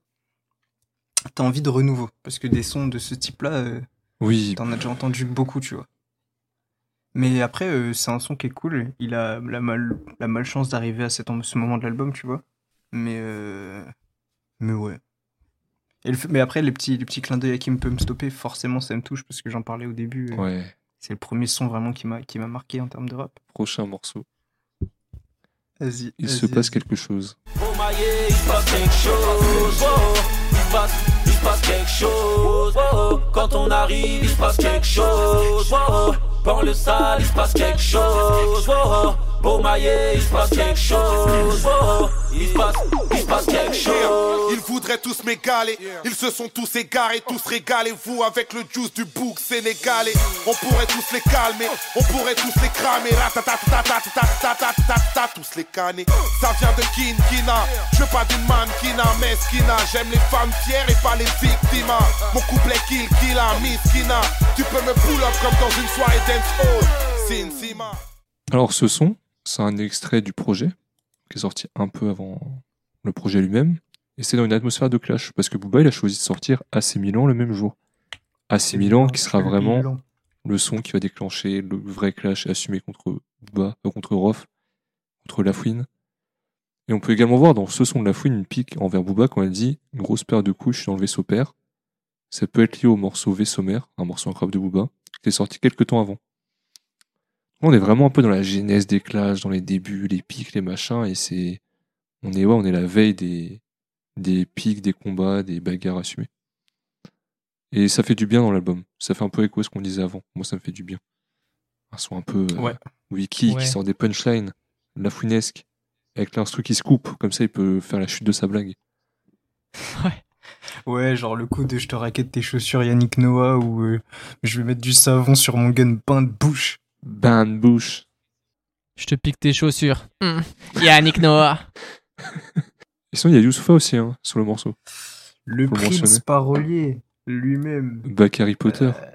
T'as envie de renouveau, parce que des sons de ce type-là, euh, Oui, T'en as déjà entendu beaucoup, tu vois. Mais après, euh, c'est un son qui est cool. Il a la, mal, la malchance d'arriver à cet, ce moment de l'album, tu vois. Mais, euh, mais ouais. Et le fait- mais après, les petits, les petits clins d'œil à qui peut me stopper, forcément, ça me touche parce que j'en parlais au début. euh, Ouais. C'est le premier son vraiment qui m'a qui m'a marqué en termes de rap. Prochain morceau. Vas-y. Il se passe quelque chose. Au maillet, il se passe quelque chose. oh, il, se passe, il se passe quelque chose. oh, quand on arrive, il se passe quelque chose. oh, dans le sale, il se passe quelque chose. oh, Maillet, il se passe quelque chose. Oh, il se passe, il se passe quelque chose. Ils voudraient tous m'égaler. Ils se sont tous égarés, tous régalés. Vous avec le juice du bouc sénégalais. On pourrait tous les calmer. On pourrait tous les cramer. Tous les canner. Ça vient de Kin Kina. Je veux pas d'une mannequina, mais skina. J'aime les femmes fières et pas les victimes. Mon couplet kill, kill, miss Kina. Tu peux me pull up comme dans une soirée dance hall. Alors ce son, c'est un extrait du projet qui est sorti un peu avant le projet lui-même. Et c'est dans une atmosphère de clash parce que Booba il a choisi de sortir AC Milan le même jour. AC Milan qui sera vraiment Milan. le son qui va déclencher le vrai clash assumé contre Booba, euh, contre Rof, contre Lafouine. Et on peut également voir dans ce son de Lafouine une pique envers Booba quand elle dit une grosse paire de couches dans le vaisseau père. Ça peut être lié au morceau Vaisseau mère, un morceau incroyable de Booba, qui est sorti quelques temps avant. On est vraiment un peu dans la genèse des clashs, dans les débuts, les pics, les machins, et c'est, on est, ouais, on est la veille des, des pics, des combats, des bagarres assumées. Et ça fait du bien dans l'album. Ça fait un peu écho à ce qu'on disait avant. Moi, ça me fait du bien. Un son un peu euh, Ouais. wiki Ouais. qui sort des punchlines, la fouinesque, avec l'instru qui se coupe. Comme ça, il peut faire la chute de sa blague. Ouais, genre le coup de je te raquette tes chaussures Yannick Noah ou euh, je vais mettre du savon sur mon gun bain de bouche. Ban Bush. Je te pique tes chaussures. Hmm. Yannick Noah. Et sinon, il y a Youssoufa aussi, hein, sur le morceau. Le Faut prince mentionner. parolier lui-même. Back Harry Potter. Euh,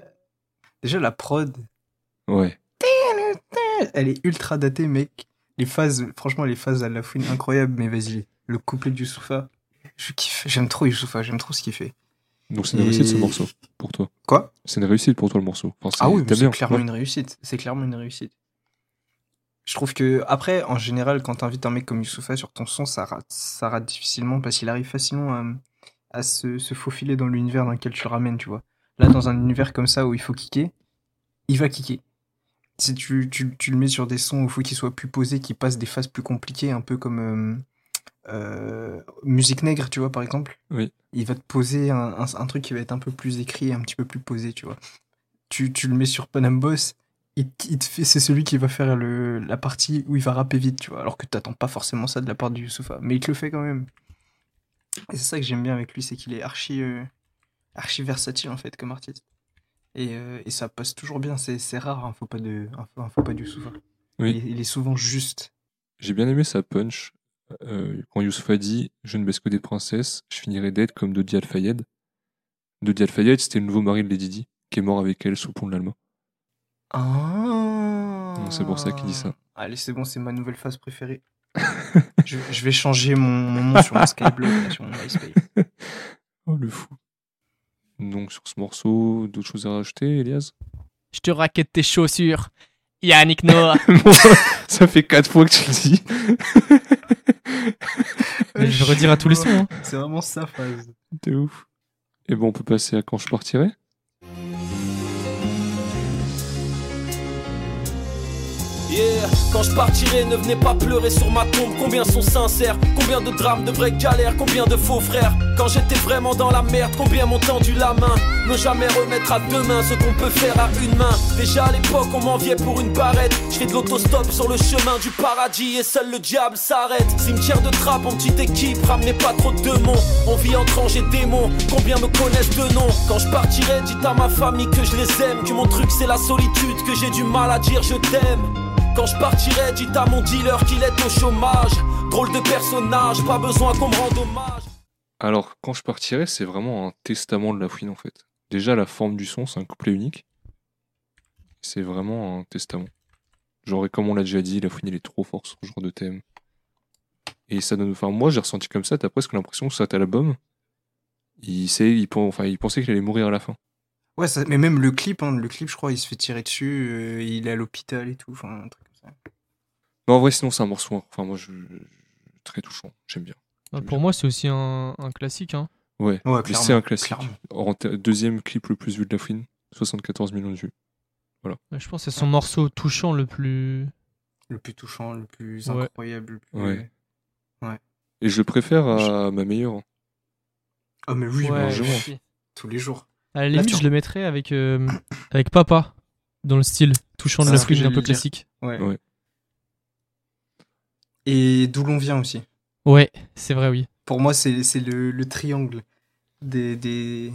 déjà la prod, Ouais. elle est ultra datée mec. Les phases, franchement les phases à la fouine incroyables, mais vas-y. Le couplet du Youssoufa, je kiffe. J'aime trop Youssoufa, j'aime trop ce qu'il fait. Donc c'est une réussite ce morceau, pour toi. Quoi? C'est une réussite pour toi le morceau. Enfin, Ah oui, c'est clairement Ouais. une réussite. C'est clairement une réussite. Je trouve que, après, en général, quand t'invites un mec comme Youssoufa sur ton son, ça rate, ça rate difficilement parce qu'il arrive facilement à, à se, se faufiler dans l'univers dans lequel tu le ramènes, tu vois. Là, dans un univers comme ça où il faut kicker, il va kicker. Si tu, tu, tu le mets sur des sons où il faut qu'il soit plus posé, qu'il passe des phases plus compliquées, un peu comme euh, Musique Nègre, tu vois, par exemple. Oui. Il va te poser un, un, un truc qui va être un peu plus écrit, un petit peu plus posé, tu vois tu, tu le mets sur Panam Boss, il, t- il te fait, c'est celui qui va faire le, la partie où il va rapper vite, tu vois. Alors que t'attends pas forcément ça de la part du Youssoufa, mais il te le fait quand même. Et c'est ça que j'aime bien avec lui, c'est qu'il est archi, euh, archi versatile en fait comme artiste. Et, euh, et ça passe toujours bien, c'est, rare, hein, faut pas de, un, faut pas du Youssoufa. Oui. Il, il est souvent juste. J'ai bien aimé sa punch euh, quand Youssouf a dit Je ne baisse que des princesses, je finirai d'être comme Dodi Al-Fayed. Dodi Al-Fayed, c'était le nouveau mari de Lady Di, qui est mort avec elle sous le pont de l'Alma. Ah. Donc c'est pour ça qu'il dit ça. Allez, c'est bon, c'est ma nouvelle phase préférée. je, je vais changer mon, mon nom sur mon Skyblock, là, sur mon MySpace. Oh le fou. Donc sur ce morceau, d'autres choses à rajouter, Elias? Je te raquette tes chaussures. Yannick Noah. Ça fait quatre fois que tu le dis. Mais je vais redire à tous les sons. hein. C'est vraiment sa phase. T'es ouf. Et bon, on peut passer à quand je partirai. Quand je partirai, ne venez pas pleurer sur ma tombe. Combien sont sincères Combien de drames, de vraies galères Combien de faux frères Quand j'étais vraiment dans la merde, combien m'ont tendu la main Ne jamais remettre à demain ce qu'on peut faire à une main. Déjà à l'époque, on m'enviait pour une barrette. Je fais de l'autostop sur le chemin du paradis et seul le diable s'arrête. Cimetière de trappe en petite équipe, ramenez pas trop de démons. On vit entre anges et démons. Combien me connaissent de nom Quand je partirai, dites à ma famille que je les aime. Que mon truc c'est la solitude, que j'ai du mal à dire je t'aime. Quand je partirai, dites à mon dealer qu'il est au chômage. Drôle de personnage, pas besoin qu'on me rende hommage. Alors, quand je partirai, c'est vraiment un testament de la fouine en fait. Déjà, la forme du son, c'est un couplet unique. C'est vraiment un testament. Genre, et comme on l'a déjà dit, la fouine, il est trop fort sur ce genre de thème. Et ça donne. Enfin, moi, j'ai ressenti comme ça, t'as presque l'impression que ça à l'album. Il, sait, il, pen- enfin, il pensait qu'il allait mourir à la fin. Ouais, ça- mais même le clip, hein, le clip, je crois, il se fait tirer dessus, euh, il est à l'hôpital et tout, enfin, un truc Mais en vrai, sinon, c'est un morceau. Enfin, moi, je. Très touchant. J'aime bien. J'aime Pour bien. moi, c'est aussi un, un classique. hein. Ouais, c'est un classique. deuxième clip le plus vu de la fouine, 74 millions de vues. Ouais, Je pense que c'est son morceau touchant le plus. Le plus touchant, le plus Ouais. incroyable. Le plus... Ouais. Et je le préfère à ma meilleure. Oh, mais oui, Ouais, largement. tous les jours. À la limite, tu- je le mettrais avec, euh, avec Papa, dans le style touchant de C'est la fouine un peu classique. Ouais. Ouais. Et d'où l'on vient aussi. Ouais, c'est vrai, oui. Pour moi, c'est c'est le, le triangle des, des,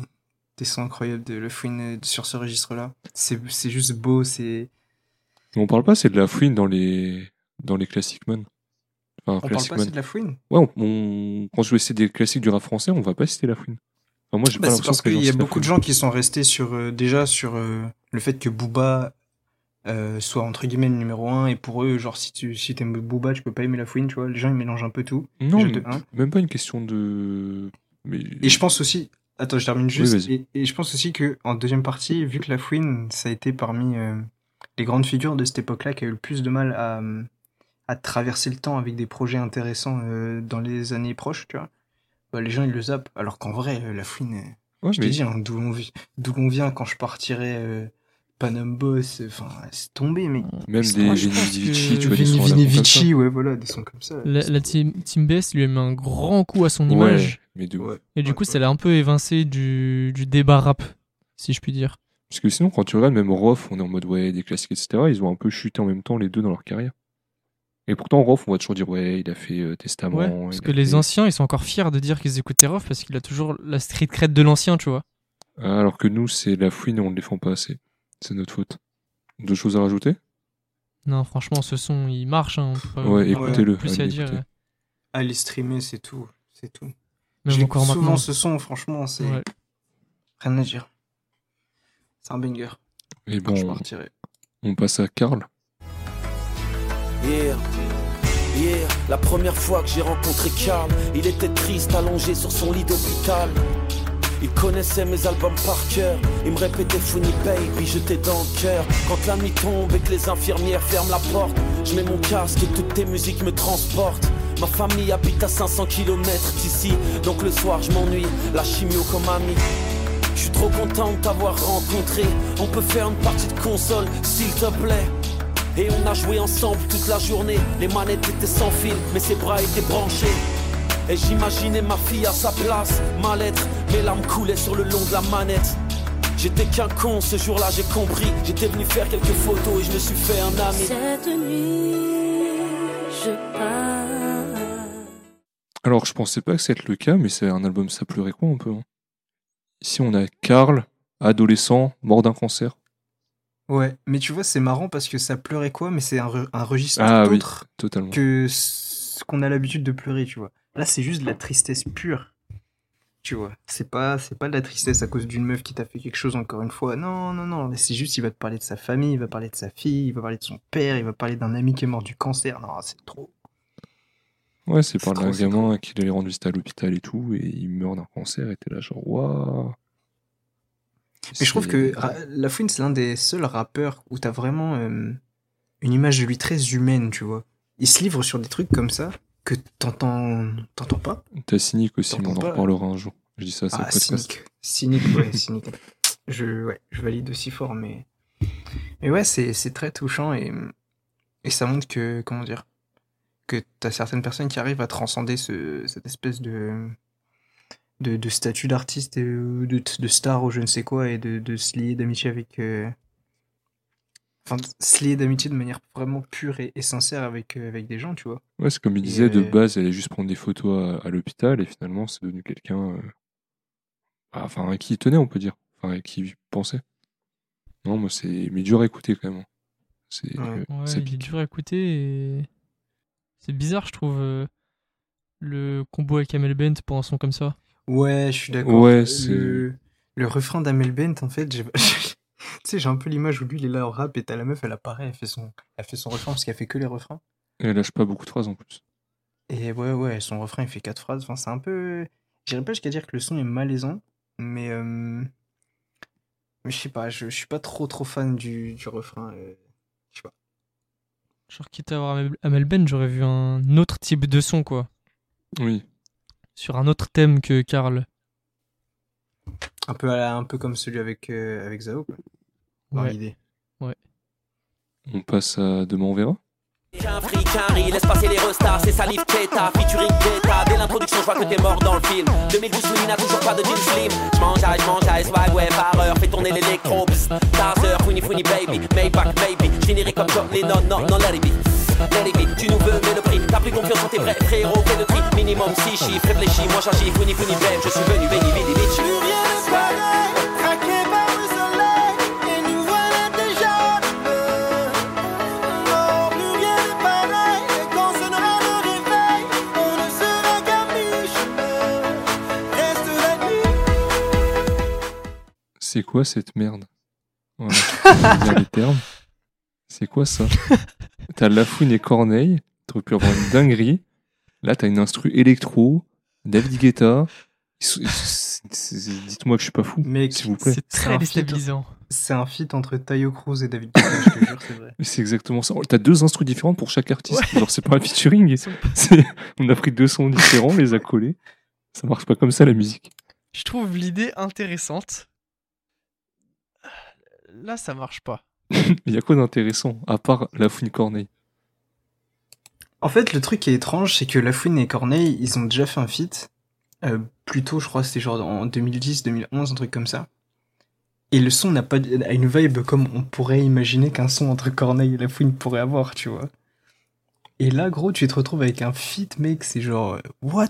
des sons incroyables de Le Fouine euh, sur ce registre-là. C'est c'est juste beau, c'est... On parle pas, c'est de la fouine dans les dans les classic man. Enfin, On parle pas assez de La Fouine? Ouais, on, on- quand je vais citer des classiques du rap français, on va pas citer la fouine. Enfin, moi, j'ai Bah, pas c'est l'impression parce que les qu'il y a beaucoup de gens qui sont restés sur euh, déjà sur euh, le fait que Booba euh, soit entre guillemets le numéro un et pour eux genre si tu si t'aimes Booba tu peux pas aimer la fouine tu vois les gens ils mélangent un peu tout. Non, mais- même pas une question de. Mais... et je pense aussi attends je termine juste et, et je pense aussi que en deuxième partie vu que la fouine ça a été parmi euh, les grandes figures de cette époque là qui a eu le plus de mal à à traverser le temps avec des projets intéressants euh, dans les années proches tu vois bah, les gens ils le zappent. Alors qu'en vrai la fouine Ouais, Je mais- t'ai dit, hein, d'où l'on vient quand je partirais euh, Panam Boss, enfin, c'est tombé, mais. même c'est- des moi, Vini Vici, tu vois, des Vini la Vini. Vici, ouais, voilà, des sons comme ça. La, la team, team BS lui a mis un grand coup à son Ouais, image. mais de. Ouais. Et du Ouais, coup, ouais. ça l'a un peu évincé du, du débat rap, si je puis dire. Parce que sinon, quand tu regardes, même Rof, on est en mode ouais, des classiques, etc. Ils ont un peu chuté en même temps les deux dans leur carrière. Et pourtant, Rof, on va toujours dire ouais, il a fait euh, Testament. Ouais, parce que les fait- anciens, ils sont encore fiers de dire qu'ils écoutaient Rof parce qu'il a toujours la street cred de l'ancien, tu vois. Ah, Alors que nous, c'est la fouine et on ne les défend pas assez. C'est notre faute. D'autres choses à rajouter? Non, franchement, ce son, il marche. Hein, on peut pas- Ouais, écoutez-le, Plus à allez, dire. écoutez. Aller streamer, c'est tout. C'est tout. Même je l'écoute encore souvent maintenant. ce son, franchement, c'est. Ouais. Rien à dire. C'est un banger. Et Quand je bon, partirai. on passe à Karl. Yeah. Yeah, la première fois que j'ai rencontré Karl, il était triste, allongé sur son lit d'hôpital. Il connaissait mes albums par cœur, il me répétait Funny Baby, j'étais dans le cœur. Quand la nuit tombe et que les infirmières ferment la porte, je mets mon casque et toutes tes musiques me transportent. Ma famille habite à 500 km d'ici, donc le soir je m'ennuie, la chimio comme ami. Je suis trop content de t'avoir rencontré, on peut faire une partie de console, s'il te plaît. Et on a joué ensemble toute la journée. Les manettes étaient sans fil, mais ses bras étaient branchés. Et j'imaginais ma fille à sa place, ma lettre. Mes larmes coulaient sur le long de la manette. J'étais qu'un con ce jour-là, j'ai compris. J'étais venu faire quelques photos et je me suis fait un ami. Cette nuit, je pars. Alors, je pensais pas que c'était le cas, mais c'est un album, ça pleurait quoi un peu hein Ici, on a Karl, adolescent, mort d'un cancer. Ouais, mais tu vois, c'est marrant parce que ça pleurait quoi, mais c'est un, re- un registre Ah oui. autre Totalement. que ce qu'on a l'habitude de pleurer, tu vois. Là, c'est juste de la tristesse pure. Tu vois, c'est pas, c'est pas de la tristesse à cause d'une meuf qui t'a fait quelque chose encore une fois. Non, non, non. C'est juste, il va te parler de sa famille, il va parler de sa fille, il va parler de son père, il va parler d'un ami qui est mort du cancer. Non, c'est trop. Ouais, c'est par un gamin qui allait rendre visite à l'hôpital et tout, et il meurt d'un cancer, et t'es là genre, waouh. Mais je trouve que La Fouine, c'est l'un des seuls rappeurs où t'as vraiment euh, une image de lui très humaine, tu vois. Il se livre sur des trucs comme ça que t'entends, t'entends pas? T'as cynique aussi, on en reparlera un jour. Je dis ça, c'est Ah, cynique. Cynique, ouais, cynique. Je, ouais, je valide aussi fort, mais. Mais ouais, c'est, très touchant et, et ça montre que, comment dire, que t'as certaines personnes qui arrivent à transcender ce, cette espèce de, de, de statut d'artiste, de, de star ou je ne sais quoi, et de, de se lier d'amitié avec. euh, Enfin, de se lier d'amitié de manière vraiment pure et, et sincère avec, euh, avec des gens, tu vois. Ouais, c'est comme il Et, disait, de euh, base, elle allait juste prendre des photos à, à l'hôpital, et finalement, c'est devenu quelqu'un. euh, bah, Enfin, à qui il tenait, on peut dire. Enfin, à qui il pensait. Non, moi, c'est. Mais dur à écouter quand même. C'est. Ouais. euh, Ouais, ça il est pique. dur à écouter et c'est bizarre, je trouve, euh, le combo avec Amel Bent pour un son comme ça. Ouais, je suis d'accord. Ouais, c'est- le, le refrain d'Amel Bent, en fait, j'ai... tu sais, j'ai un peu l'image où lui, il est là en rap et t'as la meuf, elle apparaît, elle fait son, elle fait son refrain parce qu'elle fait que les refrains. Et elle lâche pas beaucoup de phrases en plus. Et ouais, ouais, son refrain, il fait quatre phrases. Enfin, c'est un peu. J'irais pas jusqu'à dire que le son est malaisant, mais. euh, Mais je sais pas, je, suis pas trop trop fan du, du refrain. euh, Je sais pas. Genre, quitte à avoir Amel- Bent, j'aurais vu un autre type de son, quoi. Oui. Sur un autre thème que Karl. Un peu, à la- un peu comme celui avec, euh, avec Zao, quoi. Dans Ouais. l'idée. On passe à Demain on verra. Qu'un fric, un riz, laisse passer les restas, c'est salif Keta, featuring Greta. Dès l'introduction, je vois que t'es mort dans le film. 2012, Louis n'a toujours pas de jean slim. J'mange, je mange, swag, ouais, par heure, fais tourner l'électro. psst, Taser, funny, funny, baby, Maybach, maybe. J'finirai comme John Lennon, non, non, let it be. Tu nous veux, mais le prix. T'as plus confiance en tes vrais frérots, fais le tri. Minimum 6 chiffres, réfléchis, moi j'agis. Je suis venu, baby, baby, bitch. Plus rien ne pareil, craqué par le soleil, et nous voilà déjà demain. Non, plus rien n'est pareil, et quand sonnera le réveil, on ne sera qu'à mi-chemin. Reste la nuit. C'est quoi cette merde? Voilà, les termes. C'est quoi ça? T'as Lafouine et Corneille, t'aurais pu avoir une dinguerie. Là, t'as une instru électro, David Guetta. Dites-moi que je suis pas fou, s'il vous plaît. C'est très un déstabilisant. C'est un feat entre Tayo Cruz et David Guetta, je te jure, c'est vrai. C'est exactement ça. T'as deux instrus différentes pour chaque artiste. Genre, c'est pas un featuring. On a pris deux sons différents, on les a collés. Ça marche pas comme ça la musique. Je trouve l'idée intéressante. Là, ça marche pas. Il y a quoi d'intéressant à part Lafouine Corneille? En fait, le truc qui est étrange, c'est que Lafouine et Corneille, ils ont déjà fait un feat. Euh, plus tôt, je crois, c'était genre en 2010, 2011, un truc comme ça. Et le son n'a pas a une vibe comme on pourrait imaginer qu'un son entre Corneille et Lafouine pourrait avoir, tu vois. Et là, gros, tu te retrouves avec un feat, mec, c'est genre, euh, what?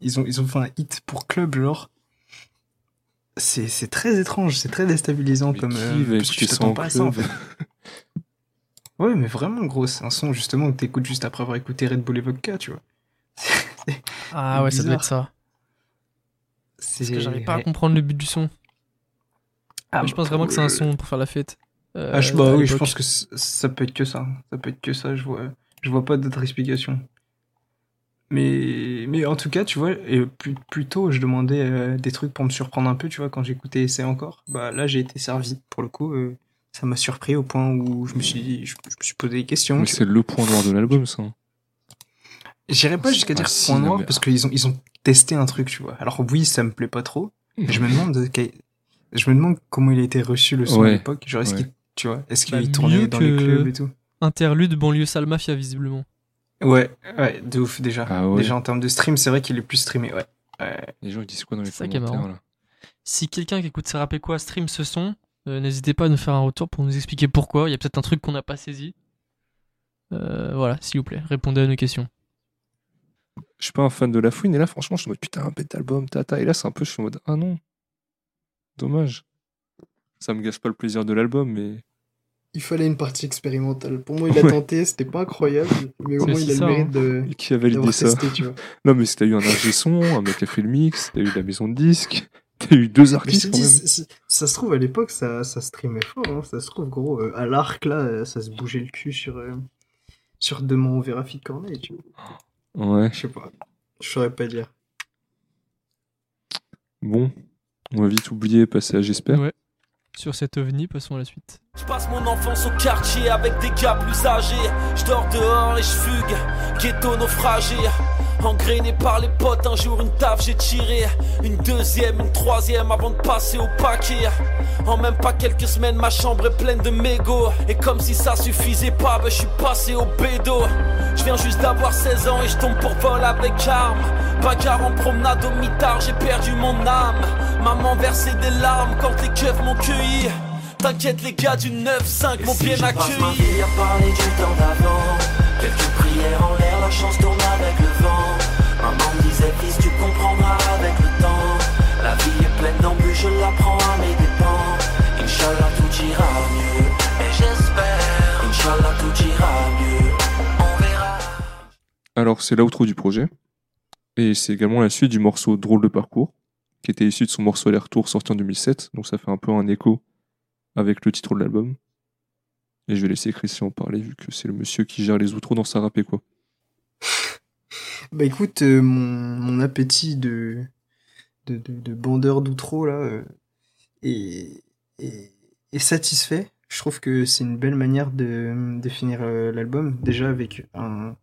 Ils, ont, ils ont fait un hit pour club, genre. C'est c'est très étrange, c'est très déstabilisant Mais comme. qui euh, parce que tu t'attends pas à ça, en fait. Ouais, mais vraiment, gros, c'est un son justement que t'écoutes juste après avoir écouté Red Bull et Vodka, tu vois. Ah ouais, ça doit être ça. C'est Parce que j'arrive pas à comprendre le but du son. Ah, Mais je pense vraiment que c'est un son pour faire la fête. Euh, Ah, je, bah à oui, je pense que ça peut être que ça. Ça peut être que ça, je vois, je vois pas d'autre explication. Mais, mais en tout cas, tu vois, et plus, plus tôt, je demandais euh, des trucs pour me surprendre un peu, tu vois, quand j'écoutais Essai encore. Bah là, j'ai été servi. Pour le coup, euh, ça m'a surpris au point où je me suis dit, je, je me suis posé des questions. C'est le point noir de l'album, ça. J'irais pas jusqu'à dire point noir mais- parce qu'ils ont, ils ont testé un truc, tu vois. Alors oui, ça me plaît pas trop. mais je me demande, de je me demande comment il a été reçu le son Ouais, à l'époque. Genre, est-ce ouais. qu'il, tu vois, est-ce qu'il Bah, tournait mieux dans que- les clubs et tout? Interlude banlieue sale mafia, visiblement. Ouais, ouais, de ouf déjà. Ah ouais. Déjà en termes de stream, c'est vrai qu'il est plus streamé, ouais. ouais. Les gens ils disent quoi dans les commentaires là Si quelqu'un qui écoute ça rappelle quoi stream ce son, euh, n'hésitez pas à nous faire un retour pour nous expliquer pourquoi. Il y a peut-être un truc qu'on n'a pas saisi. Euh, voilà, s'il vous plaît, répondez à nos questions. Je suis pas un fan de Lafouine et là franchement je suis en mode putain un bête album tata et là c'est un peu je suis en mode ah non dommage ça me gâche pas le plaisir de l'album mais Il fallait une partie expérimentale. Pour moi, il a Ouais. tenté, c'était pas incroyable, mais au moins, il a le mérite de qui a validé ça tu vois. non mais si t'as eu un ingé son un mec qui a fait le mix t'as eu la maison de disques t'as eu deux Mais je te artistes quand dis, même c'est- c'est- ça se trouve à l'époque, ça, ça streamait fort. hein. Ça se trouve, gros, euh, à l'arc, là, euh, ça se bougeait le cul sur, euh, sur Demain on verra Fit Corneille, tu vois. ouais Je sais pas. Je saurais pas dire. bon on va vite oublier passer à j'espère Ouais. Sur cet ovni, passons à la suite. Je passe mon enfance au quartier avec des gars plus âgés. Je dors dehors et je fugue, ghetto naufragé. Engrainé par les potes, un jour une taf j'ai tiré. Une deuxième, une troisième avant de passer au paquet. En même pas quelques semaines, ma chambre est pleine de mégots. Et comme si ça suffisait pas, ben je suis passé au bédo. Je viens juste d'avoir 16 ans et je tombe pour vol avec arme. Bagarre en promenade au mitard, j'ai perdu mon âme. Maman versait des larmes quand les keufs m'ont cueilli. T'inquiète, les gars du 9-5 m'ont bien accueilli. ma vie à parler du temps d'avant? Quelques prières en l'air, la chance tourne alors c'est l'outro du projet et c'est également la suite du morceau Drôle de parcours qui était issu de son morceau Aller-retour sorti en 2007 donc ça fait un peu un écho avec le titre de l'album et je vais laisser Christian en parler vu que c'est le monsieur qui gère les outros dans sa rap et quoi Bah écoute, euh, mon, mon appétit de, de, de, de bandeur d'outro là euh, est, est, satisfait. Je trouve que c'est une belle manière de, de finir euh, l'album. Déjà avec un,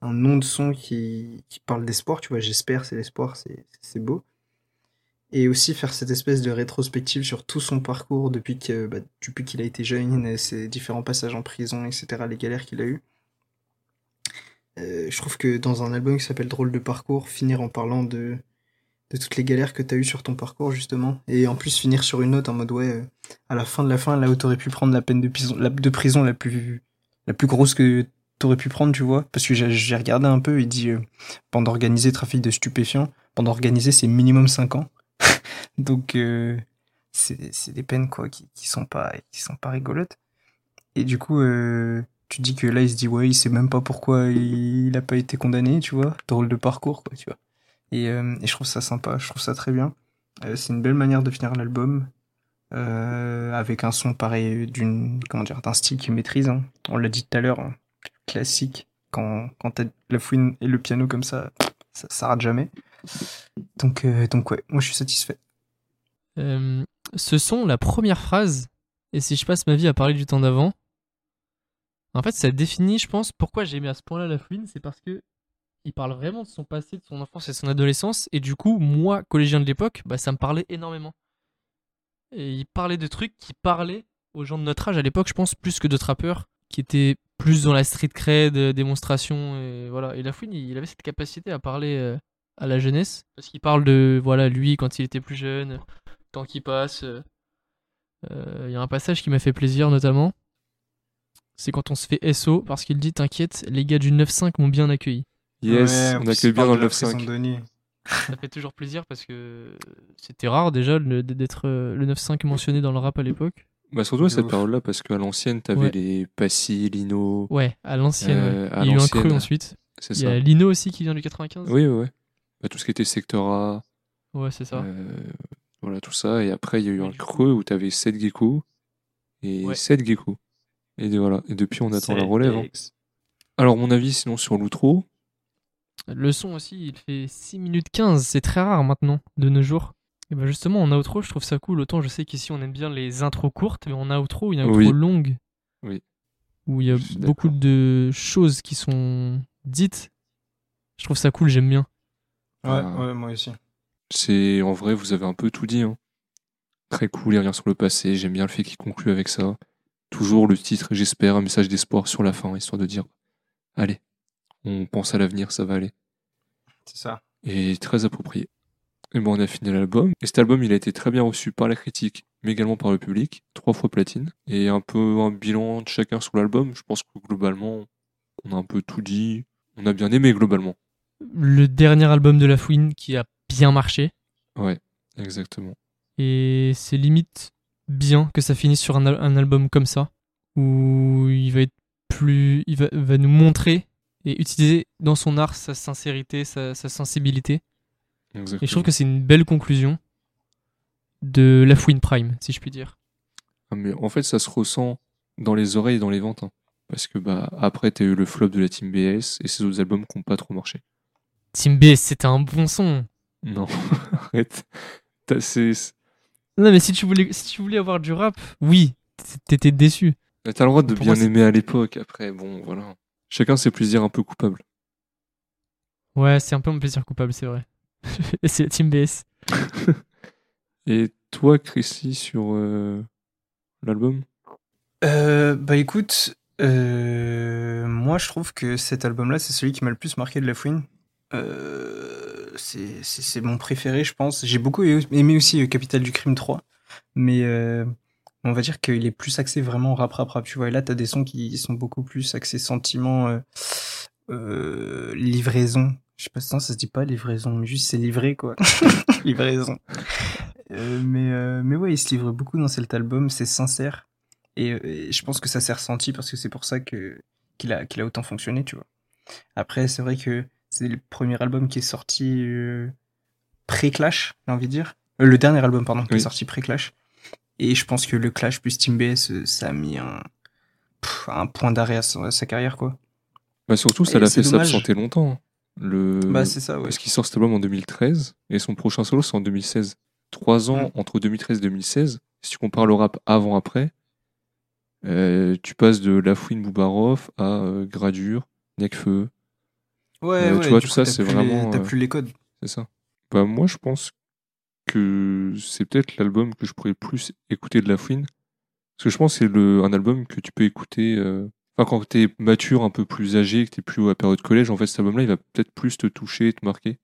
un nom de son qui, qui parle d'espoir, tu vois, j'espère, c'est l'espoir, c'est beau. Et aussi faire cette espèce de rétrospective sur tout son parcours depuis que bah, depuis qu'il a été jeune, ses différents passages en prison, etc., les galères qu'il a eues. Euh, je trouve que dans un album qui s'appelle Drôle de parcours, finir en parlant de, de toutes les galères que tu as eues sur ton parcours, justement, et en plus finir sur une note en mode, ouais, euh, à la fin de la fin, là où t'aurais pu prendre la peine de prison, la, de prison la plus, la plus grosse que t'aurais pu prendre, tu vois, parce que j'ai regardé un peu, il dit, euh, pendant organiser trafic de stupéfiants, pendant organiser, c'est minimum 5 ans. Donc, euh, c'est des peines, quoi, qui, qui sont pas, qui sont pas rigolotes. Et du coup, euh, tu dis que là, il se dit, ouais, il sait même pas pourquoi il, il a pas été condamné, tu vois. Drôle de parcours, quoi, tu vois. Et, euh, et je trouve ça sympa, je trouve ça très bien. Euh, c'est une belle manière de finir l'album. Avec un son pareil d'une, comment dire, d'un style qui maîtrise, hein. On l'a dit tout à l'heure, hein, classique. Quand, quand la fouine et le piano comme ça, ça, ça rate jamais. Donc, euh, donc ouais, moi je suis satisfait. Euh, ce son, la première phrase, et si je passe ma vie à parler du temps d'avant, en fait, ça définit, je pense, pourquoi j'ai aimé à ce point-là la fouine, c'est parce que il parle vraiment de son passé, de son enfance et de son adolescence, et du coup, moi, collégien de l'époque, bah, ça me parlait énormément. Et il parlait de trucs qui parlaient aux gens de notre âge à l'époque, je pense, plus que d'autres rappeurs qui étaient plus dans la street cred, euh, démonstration, et voilà. Et la fouine, il avait cette capacité à parler euh, à la jeunesse, parce qu'il parle de, voilà, lui quand il était plus jeune, temps qui passe. euh, euh, Il y a un passage qui m'a fait plaisir notamment. C'est quand on se fait SO parce qu'il dit T'inquiète, les gars du 9-5 m'ont bien accueilli. Yes, Ouais, on accueille il bien dans le la prison 9-5. de nuit. Ça fait toujours plaisir parce que c'était rare déjà d'être le 9-5 mentionné dans le rap à l'époque. Bah surtout à cette période-là, parce qu'à l'ancienne, t'avais Ouais. les Passy, Lino, Ouais, à l'ancienne. Euh, Il y a eu un creux ensuite. c'est Il y ça. a Lino aussi qui vient du 95. Oui, ouais. Bah, tout ce qui était secteur A, Ouais, c'est ça. euh, voilà, tout ça. Et après, il y a eu un creux où t'avais 7 Gecko et Ouais. 7 Gecko. Et de- voilà. Et depuis, on attend la relève. hein. Alors, mon avis, sinon, sur l'outro, Le son aussi, il fait 6 minutes 15. C'est très rare maintenant, de nos jours. Et bah justement, en outro, je trouve ça cool. Autant je sais qu'ici, on aime bien les intros courtes, mais en outro, il y a une outro Oui. longue. Oui. Où il y a beaucoup de choses qui sont dites. Je trouve ça cool, j'aime bien. Ouais, Ah. ouais, moi aussi. c'est en vrai, vous avez un peu tout dit. hein. Très cool, il revient sur le passé. J'aime bien le fait qu'il conclut avec ça. Toujours le titre, j'espère, un message d'espoir sur la fin, histoire de dire Allez, on pense à l'avenir, ça va aller. C'est ça. et très approprié. Et bon, on a fini l'album. Et cet album, il a été très bien reçu par la critique, mais également par le public. Trois fois platine. Et un peu un bilan de chacun sur l'album. Je pense que globalement, on a un peu tout dit. On a bien aimé globalement. Le dernier album de La Fouine qui a bien marché. Ouais, exactement. Et c'est limite bien que ça finisse sur un, al- un album comme ça, où il va être plus, il va, va nous montrer et utiliser dans son art sa sincérité, sa, sa sensibilité. Exactement. Et je trouve que c'est une belle conclusion de La Fouine Prime, si je puis dire. Ah, mais en fait, ça se ressent dans les oreilles et dans les ventes. hein. Parce que bah après, t'as eu le flop de la Team BS et ces autres albums qui n'ont pas trop marché. Team B, c'était un bon son. Non, arrête. C'est- Non, mais si tu voulais, si tu voulais avoir du rap, oui, t'étais déçu. T'as le droit de Pour bien moi, aimer à l'époque. Après, bon, voilà. Chacun ses plaisirs un peu coupables. Ouais, c'est un peu mon plaisir coupable, c'est vrai. et c'est la Team BS. Et toi, Chrissy, sur euh, l'album? Euh, bah écoute, euh, moi je trouve que cet album-là, c'est celui qui m'a le plus marqué de La Fouine. Euh, c'est mon préféré, je pense. J'ai beaucoup aimé aussi Capital du Crime 3, mais euh, on va dire qu'il est plus axé vraiment rap rap rap, tu vois. Et là, t'as des sons qui sont beaucoup plus axés sentiment, euh, euh, livraison. Je sais pas si ça se dit pas livraison, mais juste c'est livré quoi. livraison. Euh, mais, euh, mais ouais, il se livre beaucoup dans cet album, c'est sincère. Et, et je pense que ça s'est ressenti parce que c'est pour ça que qu'il a, qu'il a autant fonctionné, tu vois. Après, c'est vrai que c'est le premier album qui est sorti euh, pré-Clash, j'ai envie de dire. Euh, le dernier album, pardon, qui Oui. est sorti pré-Clash. Et je pense que le Clash plus Team BS, ça a mis un, pff, un point d'arrêt à, sa- à sa carrière, quoi. bah Surtout, ça l'a fait s'absenter longtemps. Le... Bah, c'est ça, ouais. Parce qu'il sort cet album en 2013 et son prochain solo, c'est en 2016. Trois ans entre 2013 et 2016. Si tu compares le rap avant-après, euh, tu passes de La Fouine Boubarov à euh, Gradure, Necfeu, Ouais, Euh, ouais, tu vois, tout coup, ça, c'est vraiment, T'as euh, plus les codes. c'est ça. Bah, moi, je pense que c'est peut-être l'album que je pourrais le plus écouter de La Fouine. Parce que je pense que c'est le- un album que tu peux écouter. euh, Enfin, quand t'es mature, un peu plus âgé, que t'es plus à la période collège, en fait, cet album-là, il va peut-être plus te toucher, te marquer.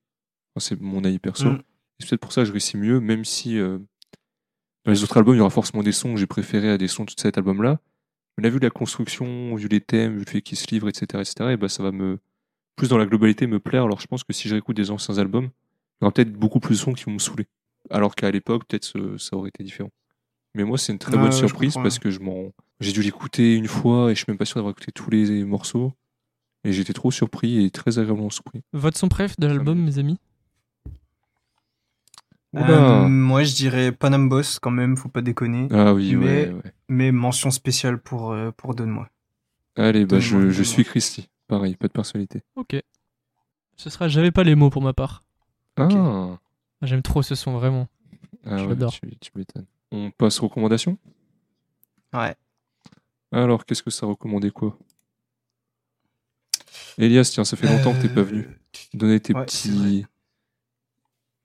Enfin, c'est mon avis perso. Mm. C'est peut-être pour ça que je réussis mieux, même si euh, dans les autres albums, il y aura forcément des sons que j'ai préférés à des sons de cet album-là. Mais là, vu la construction, vu les thèmes, vu le fait qu'ils se livrent, etc., etc., et bah, ça va me, plus dans la globalité, me plaire. Alors, je pense que si je réécoute des anciens albums, il y aura peut-être beaucoup plus de sons qui vont me saouler. Alors qu'à l'époque, peut-être ça aurait été différent. Mais moi, c'est une très bonne surprise parce que je m'en, j'ai dû l'écouter une fois et je suis même pas sûr d'avoir écouté tous les morceaux. Et j'étais trop surpris et très agréablement surpris. Votre son préf de l'album, mes amis. Euh, moi, je dirais Panam Boss quand même, faut pas déconner. Ah oui, mais- ouais, ouais. Mais mention spéciale pour, euh, pour Donne-moi. Allez, bah, je, je suis Christy. Pareil, pas de personnalité. Ok. Ce sera J'avais pas les mots pour ma part. Ok. Ah, J'aime trop ce son, vraiment. ah ouais, J'adore. tu, tu m'étonnes. On passe aux recommandations? Ouais. Alors, qu'est-ce que ça recommandait quoi? Elias, tiens, ça fait longtemps que t'es pas Euh, venu. Donner tes ouais, petits.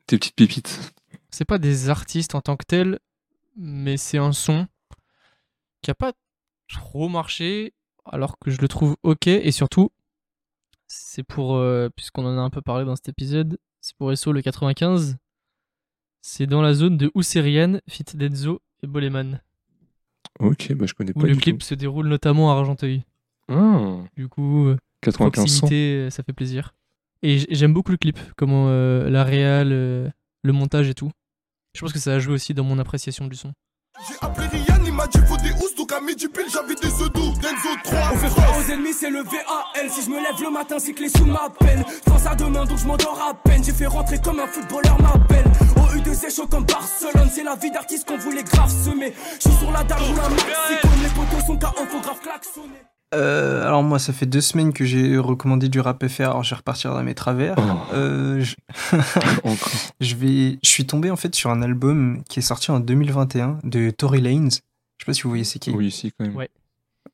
tes petites pépites. C'est pas des artistes en tant que tels, mais c'est un son qui a pas trop marché, alors que je le trouve ok. Et surtout, c'est pour, euh, puisqu'on en a un peu parlé dans cet épisode, c'est pour SO le 95. C'est dans la zone de Ousserian, Fit Denzo et Boleman, Ok, bah je connais où pas le du clip tout. se déroule notamment à Argenteuil. Ah, Du coup, euh, 95 100. proximité, euh, ça fait plaisir. Et j'aime beaucoup le clip, comment euh, la réal, euh, le montage et tout. Je pense que ça a joué aussi dans mon appréciation du son. J'ai appelé Ryan, il m'a dit faut des housses, donc à midi pile j'avais des œufs doux. Denzo 3, On fait froid aux ennemis, c'est le VAL. Si je me lève le matin, c'est que les sous m'appellent. Je pense à demain, donc je m'endors à peine. J'ai fait rentrer comme un footballeur m'appelle. U2, c'est chaud comme Barcelone. C'est la vie d'artiste qu'on voulait grave semer. Je suis sur la dalle, roule un maxi. Comme les potos sont grave klaxonner. Euh, alors moi, ça fait deux semaines que j'ai recommandé du rap FR, alors je vais repartir dans mes travers. Oh, Euh, je... encore. je vais, je suis tombé en fait sur un album qui est sorti en 2021 de Tory Lanez. Je sais pas si vous voyez c'est qui. Oui, si, quand même. Ouais.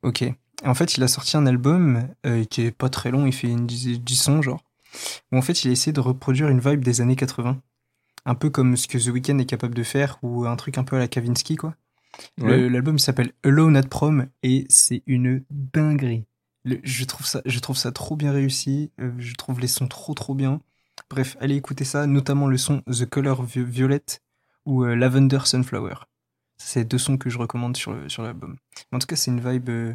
Ok. En fait, il a sorti un album euh, qui est pas très long, il fait une dix, dix sons genre. Où en fait, il a essayé de reproduire une vibe des années 80. Un peu comme ce que The Weeknd est capable de faire, ou un truc un peu à la Kavinsky, quoi. Ouais. L'album il s'appelle Alone at Prom et c'est une dinguerie. Le- je, trouve ça, je trouve ça trop bien réussi. euh, je trouve les sons trop trop bien. Bref, allez écouter ça, notamment le son The Color Vi- Violet ou euh, Lavender Sunflower. C'est deux sons que je recommande sur le- sur l'album. En tout cas, c'est une vibe, euh,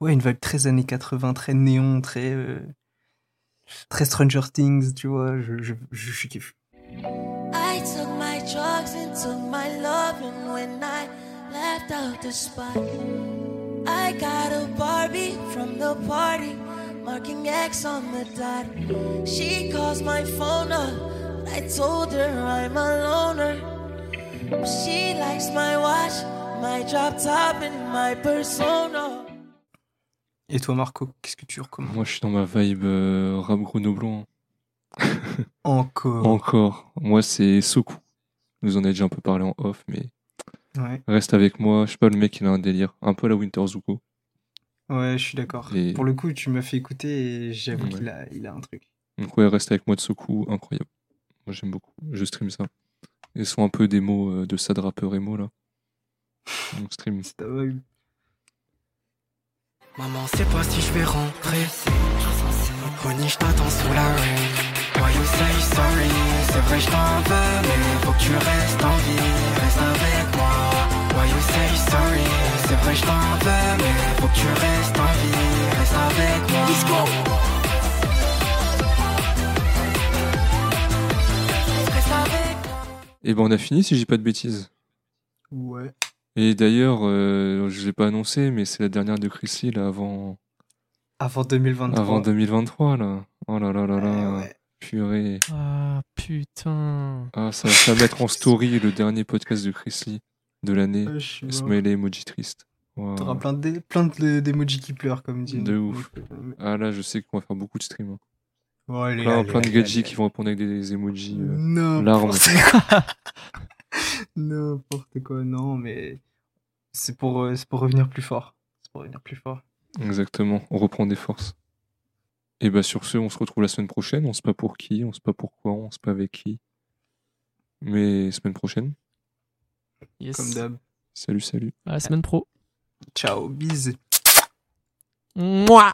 ouais, une vibe très années 80, très néon, très euh, très Stranger Things, tu vois. Je je, je, je kiffe. I took my drugs and took my love, and when I left out the spot, I got a Barbie from the party, marking X on the dot. She calls my phone up, but I told her I'm a loner. She likes my watch, my drop top, and my persona. Et toi, Marco, qu'est-ce que tu recommandes? Moi, je suis dans ma vibe euh, rap grenoblois. Encore. Encore. Moi, c'est Soku. Nous en a déjà un peu parlé en off, mais Ouais. reste avec moi. Je sais pas, le mec, il a un délire. Un peu à la Winter Zuko. Ouais, je suis d'accord. Et- Pour le coup, tu m'as fait écouter et j'avoue Ouais. qu'il a, il a un truc. Donc, ouais, reste avec moi de Soku. Incroyable. Moi, j'aime beaucoup. Je stream ça. Ils sont un peu des mots euh, de sad rappeur emo, là. On stream. C'est. Maman sait pas si je vais rentrer. Honey, je t'attends sous la rain. Why you say sorry? C'est vrai, je t'en veux, mais faut que tu restes en vie. Reste avec moi. Why you say sorry? C'est vrai, je t'en veux, mais faut que tu restes en vie. Reste avec moi. Let's go! Et ben, on a fini, si j'ai pas de bêtises. Ouais. Et d'ailleurs, euh, je l'ai pas annoncé, mais c'est la dernière de Chris Lee, là, avant, Avant 2023. avant 2023, là. Oh là là là là. Ouais, ouais. Purée. Ah putain. Ah, ça, ça va mettre en story le dernier podcast de Chris Lee de l'année. Smiley emoji triste. Wow. T'auras plein de- plein de- d'emojis qui pleurent, comme dit. De ouf. Ah là, je sais qu'on va faire beaucoup de streams. hein. Bon, allez, Plein, allez, plein de gadgets qui vont répondre avec des emojis. euh. N'importe quoi. N'importe quoi, non, mais c'est pour, euh, c'est pour revenir plus fort. C'est pour revenir plus fort. Exactement, on reprend des forces. Et bah sur ce, on se retrouve la semaine prochaine. On sait pas pour qui, on sait pas pourquoi, on sait pas avec qui. Mais semaine prochaine. Yes. Comme d'hab. Salut, salut. À la semaine pro. Ciao, bisous. Moi.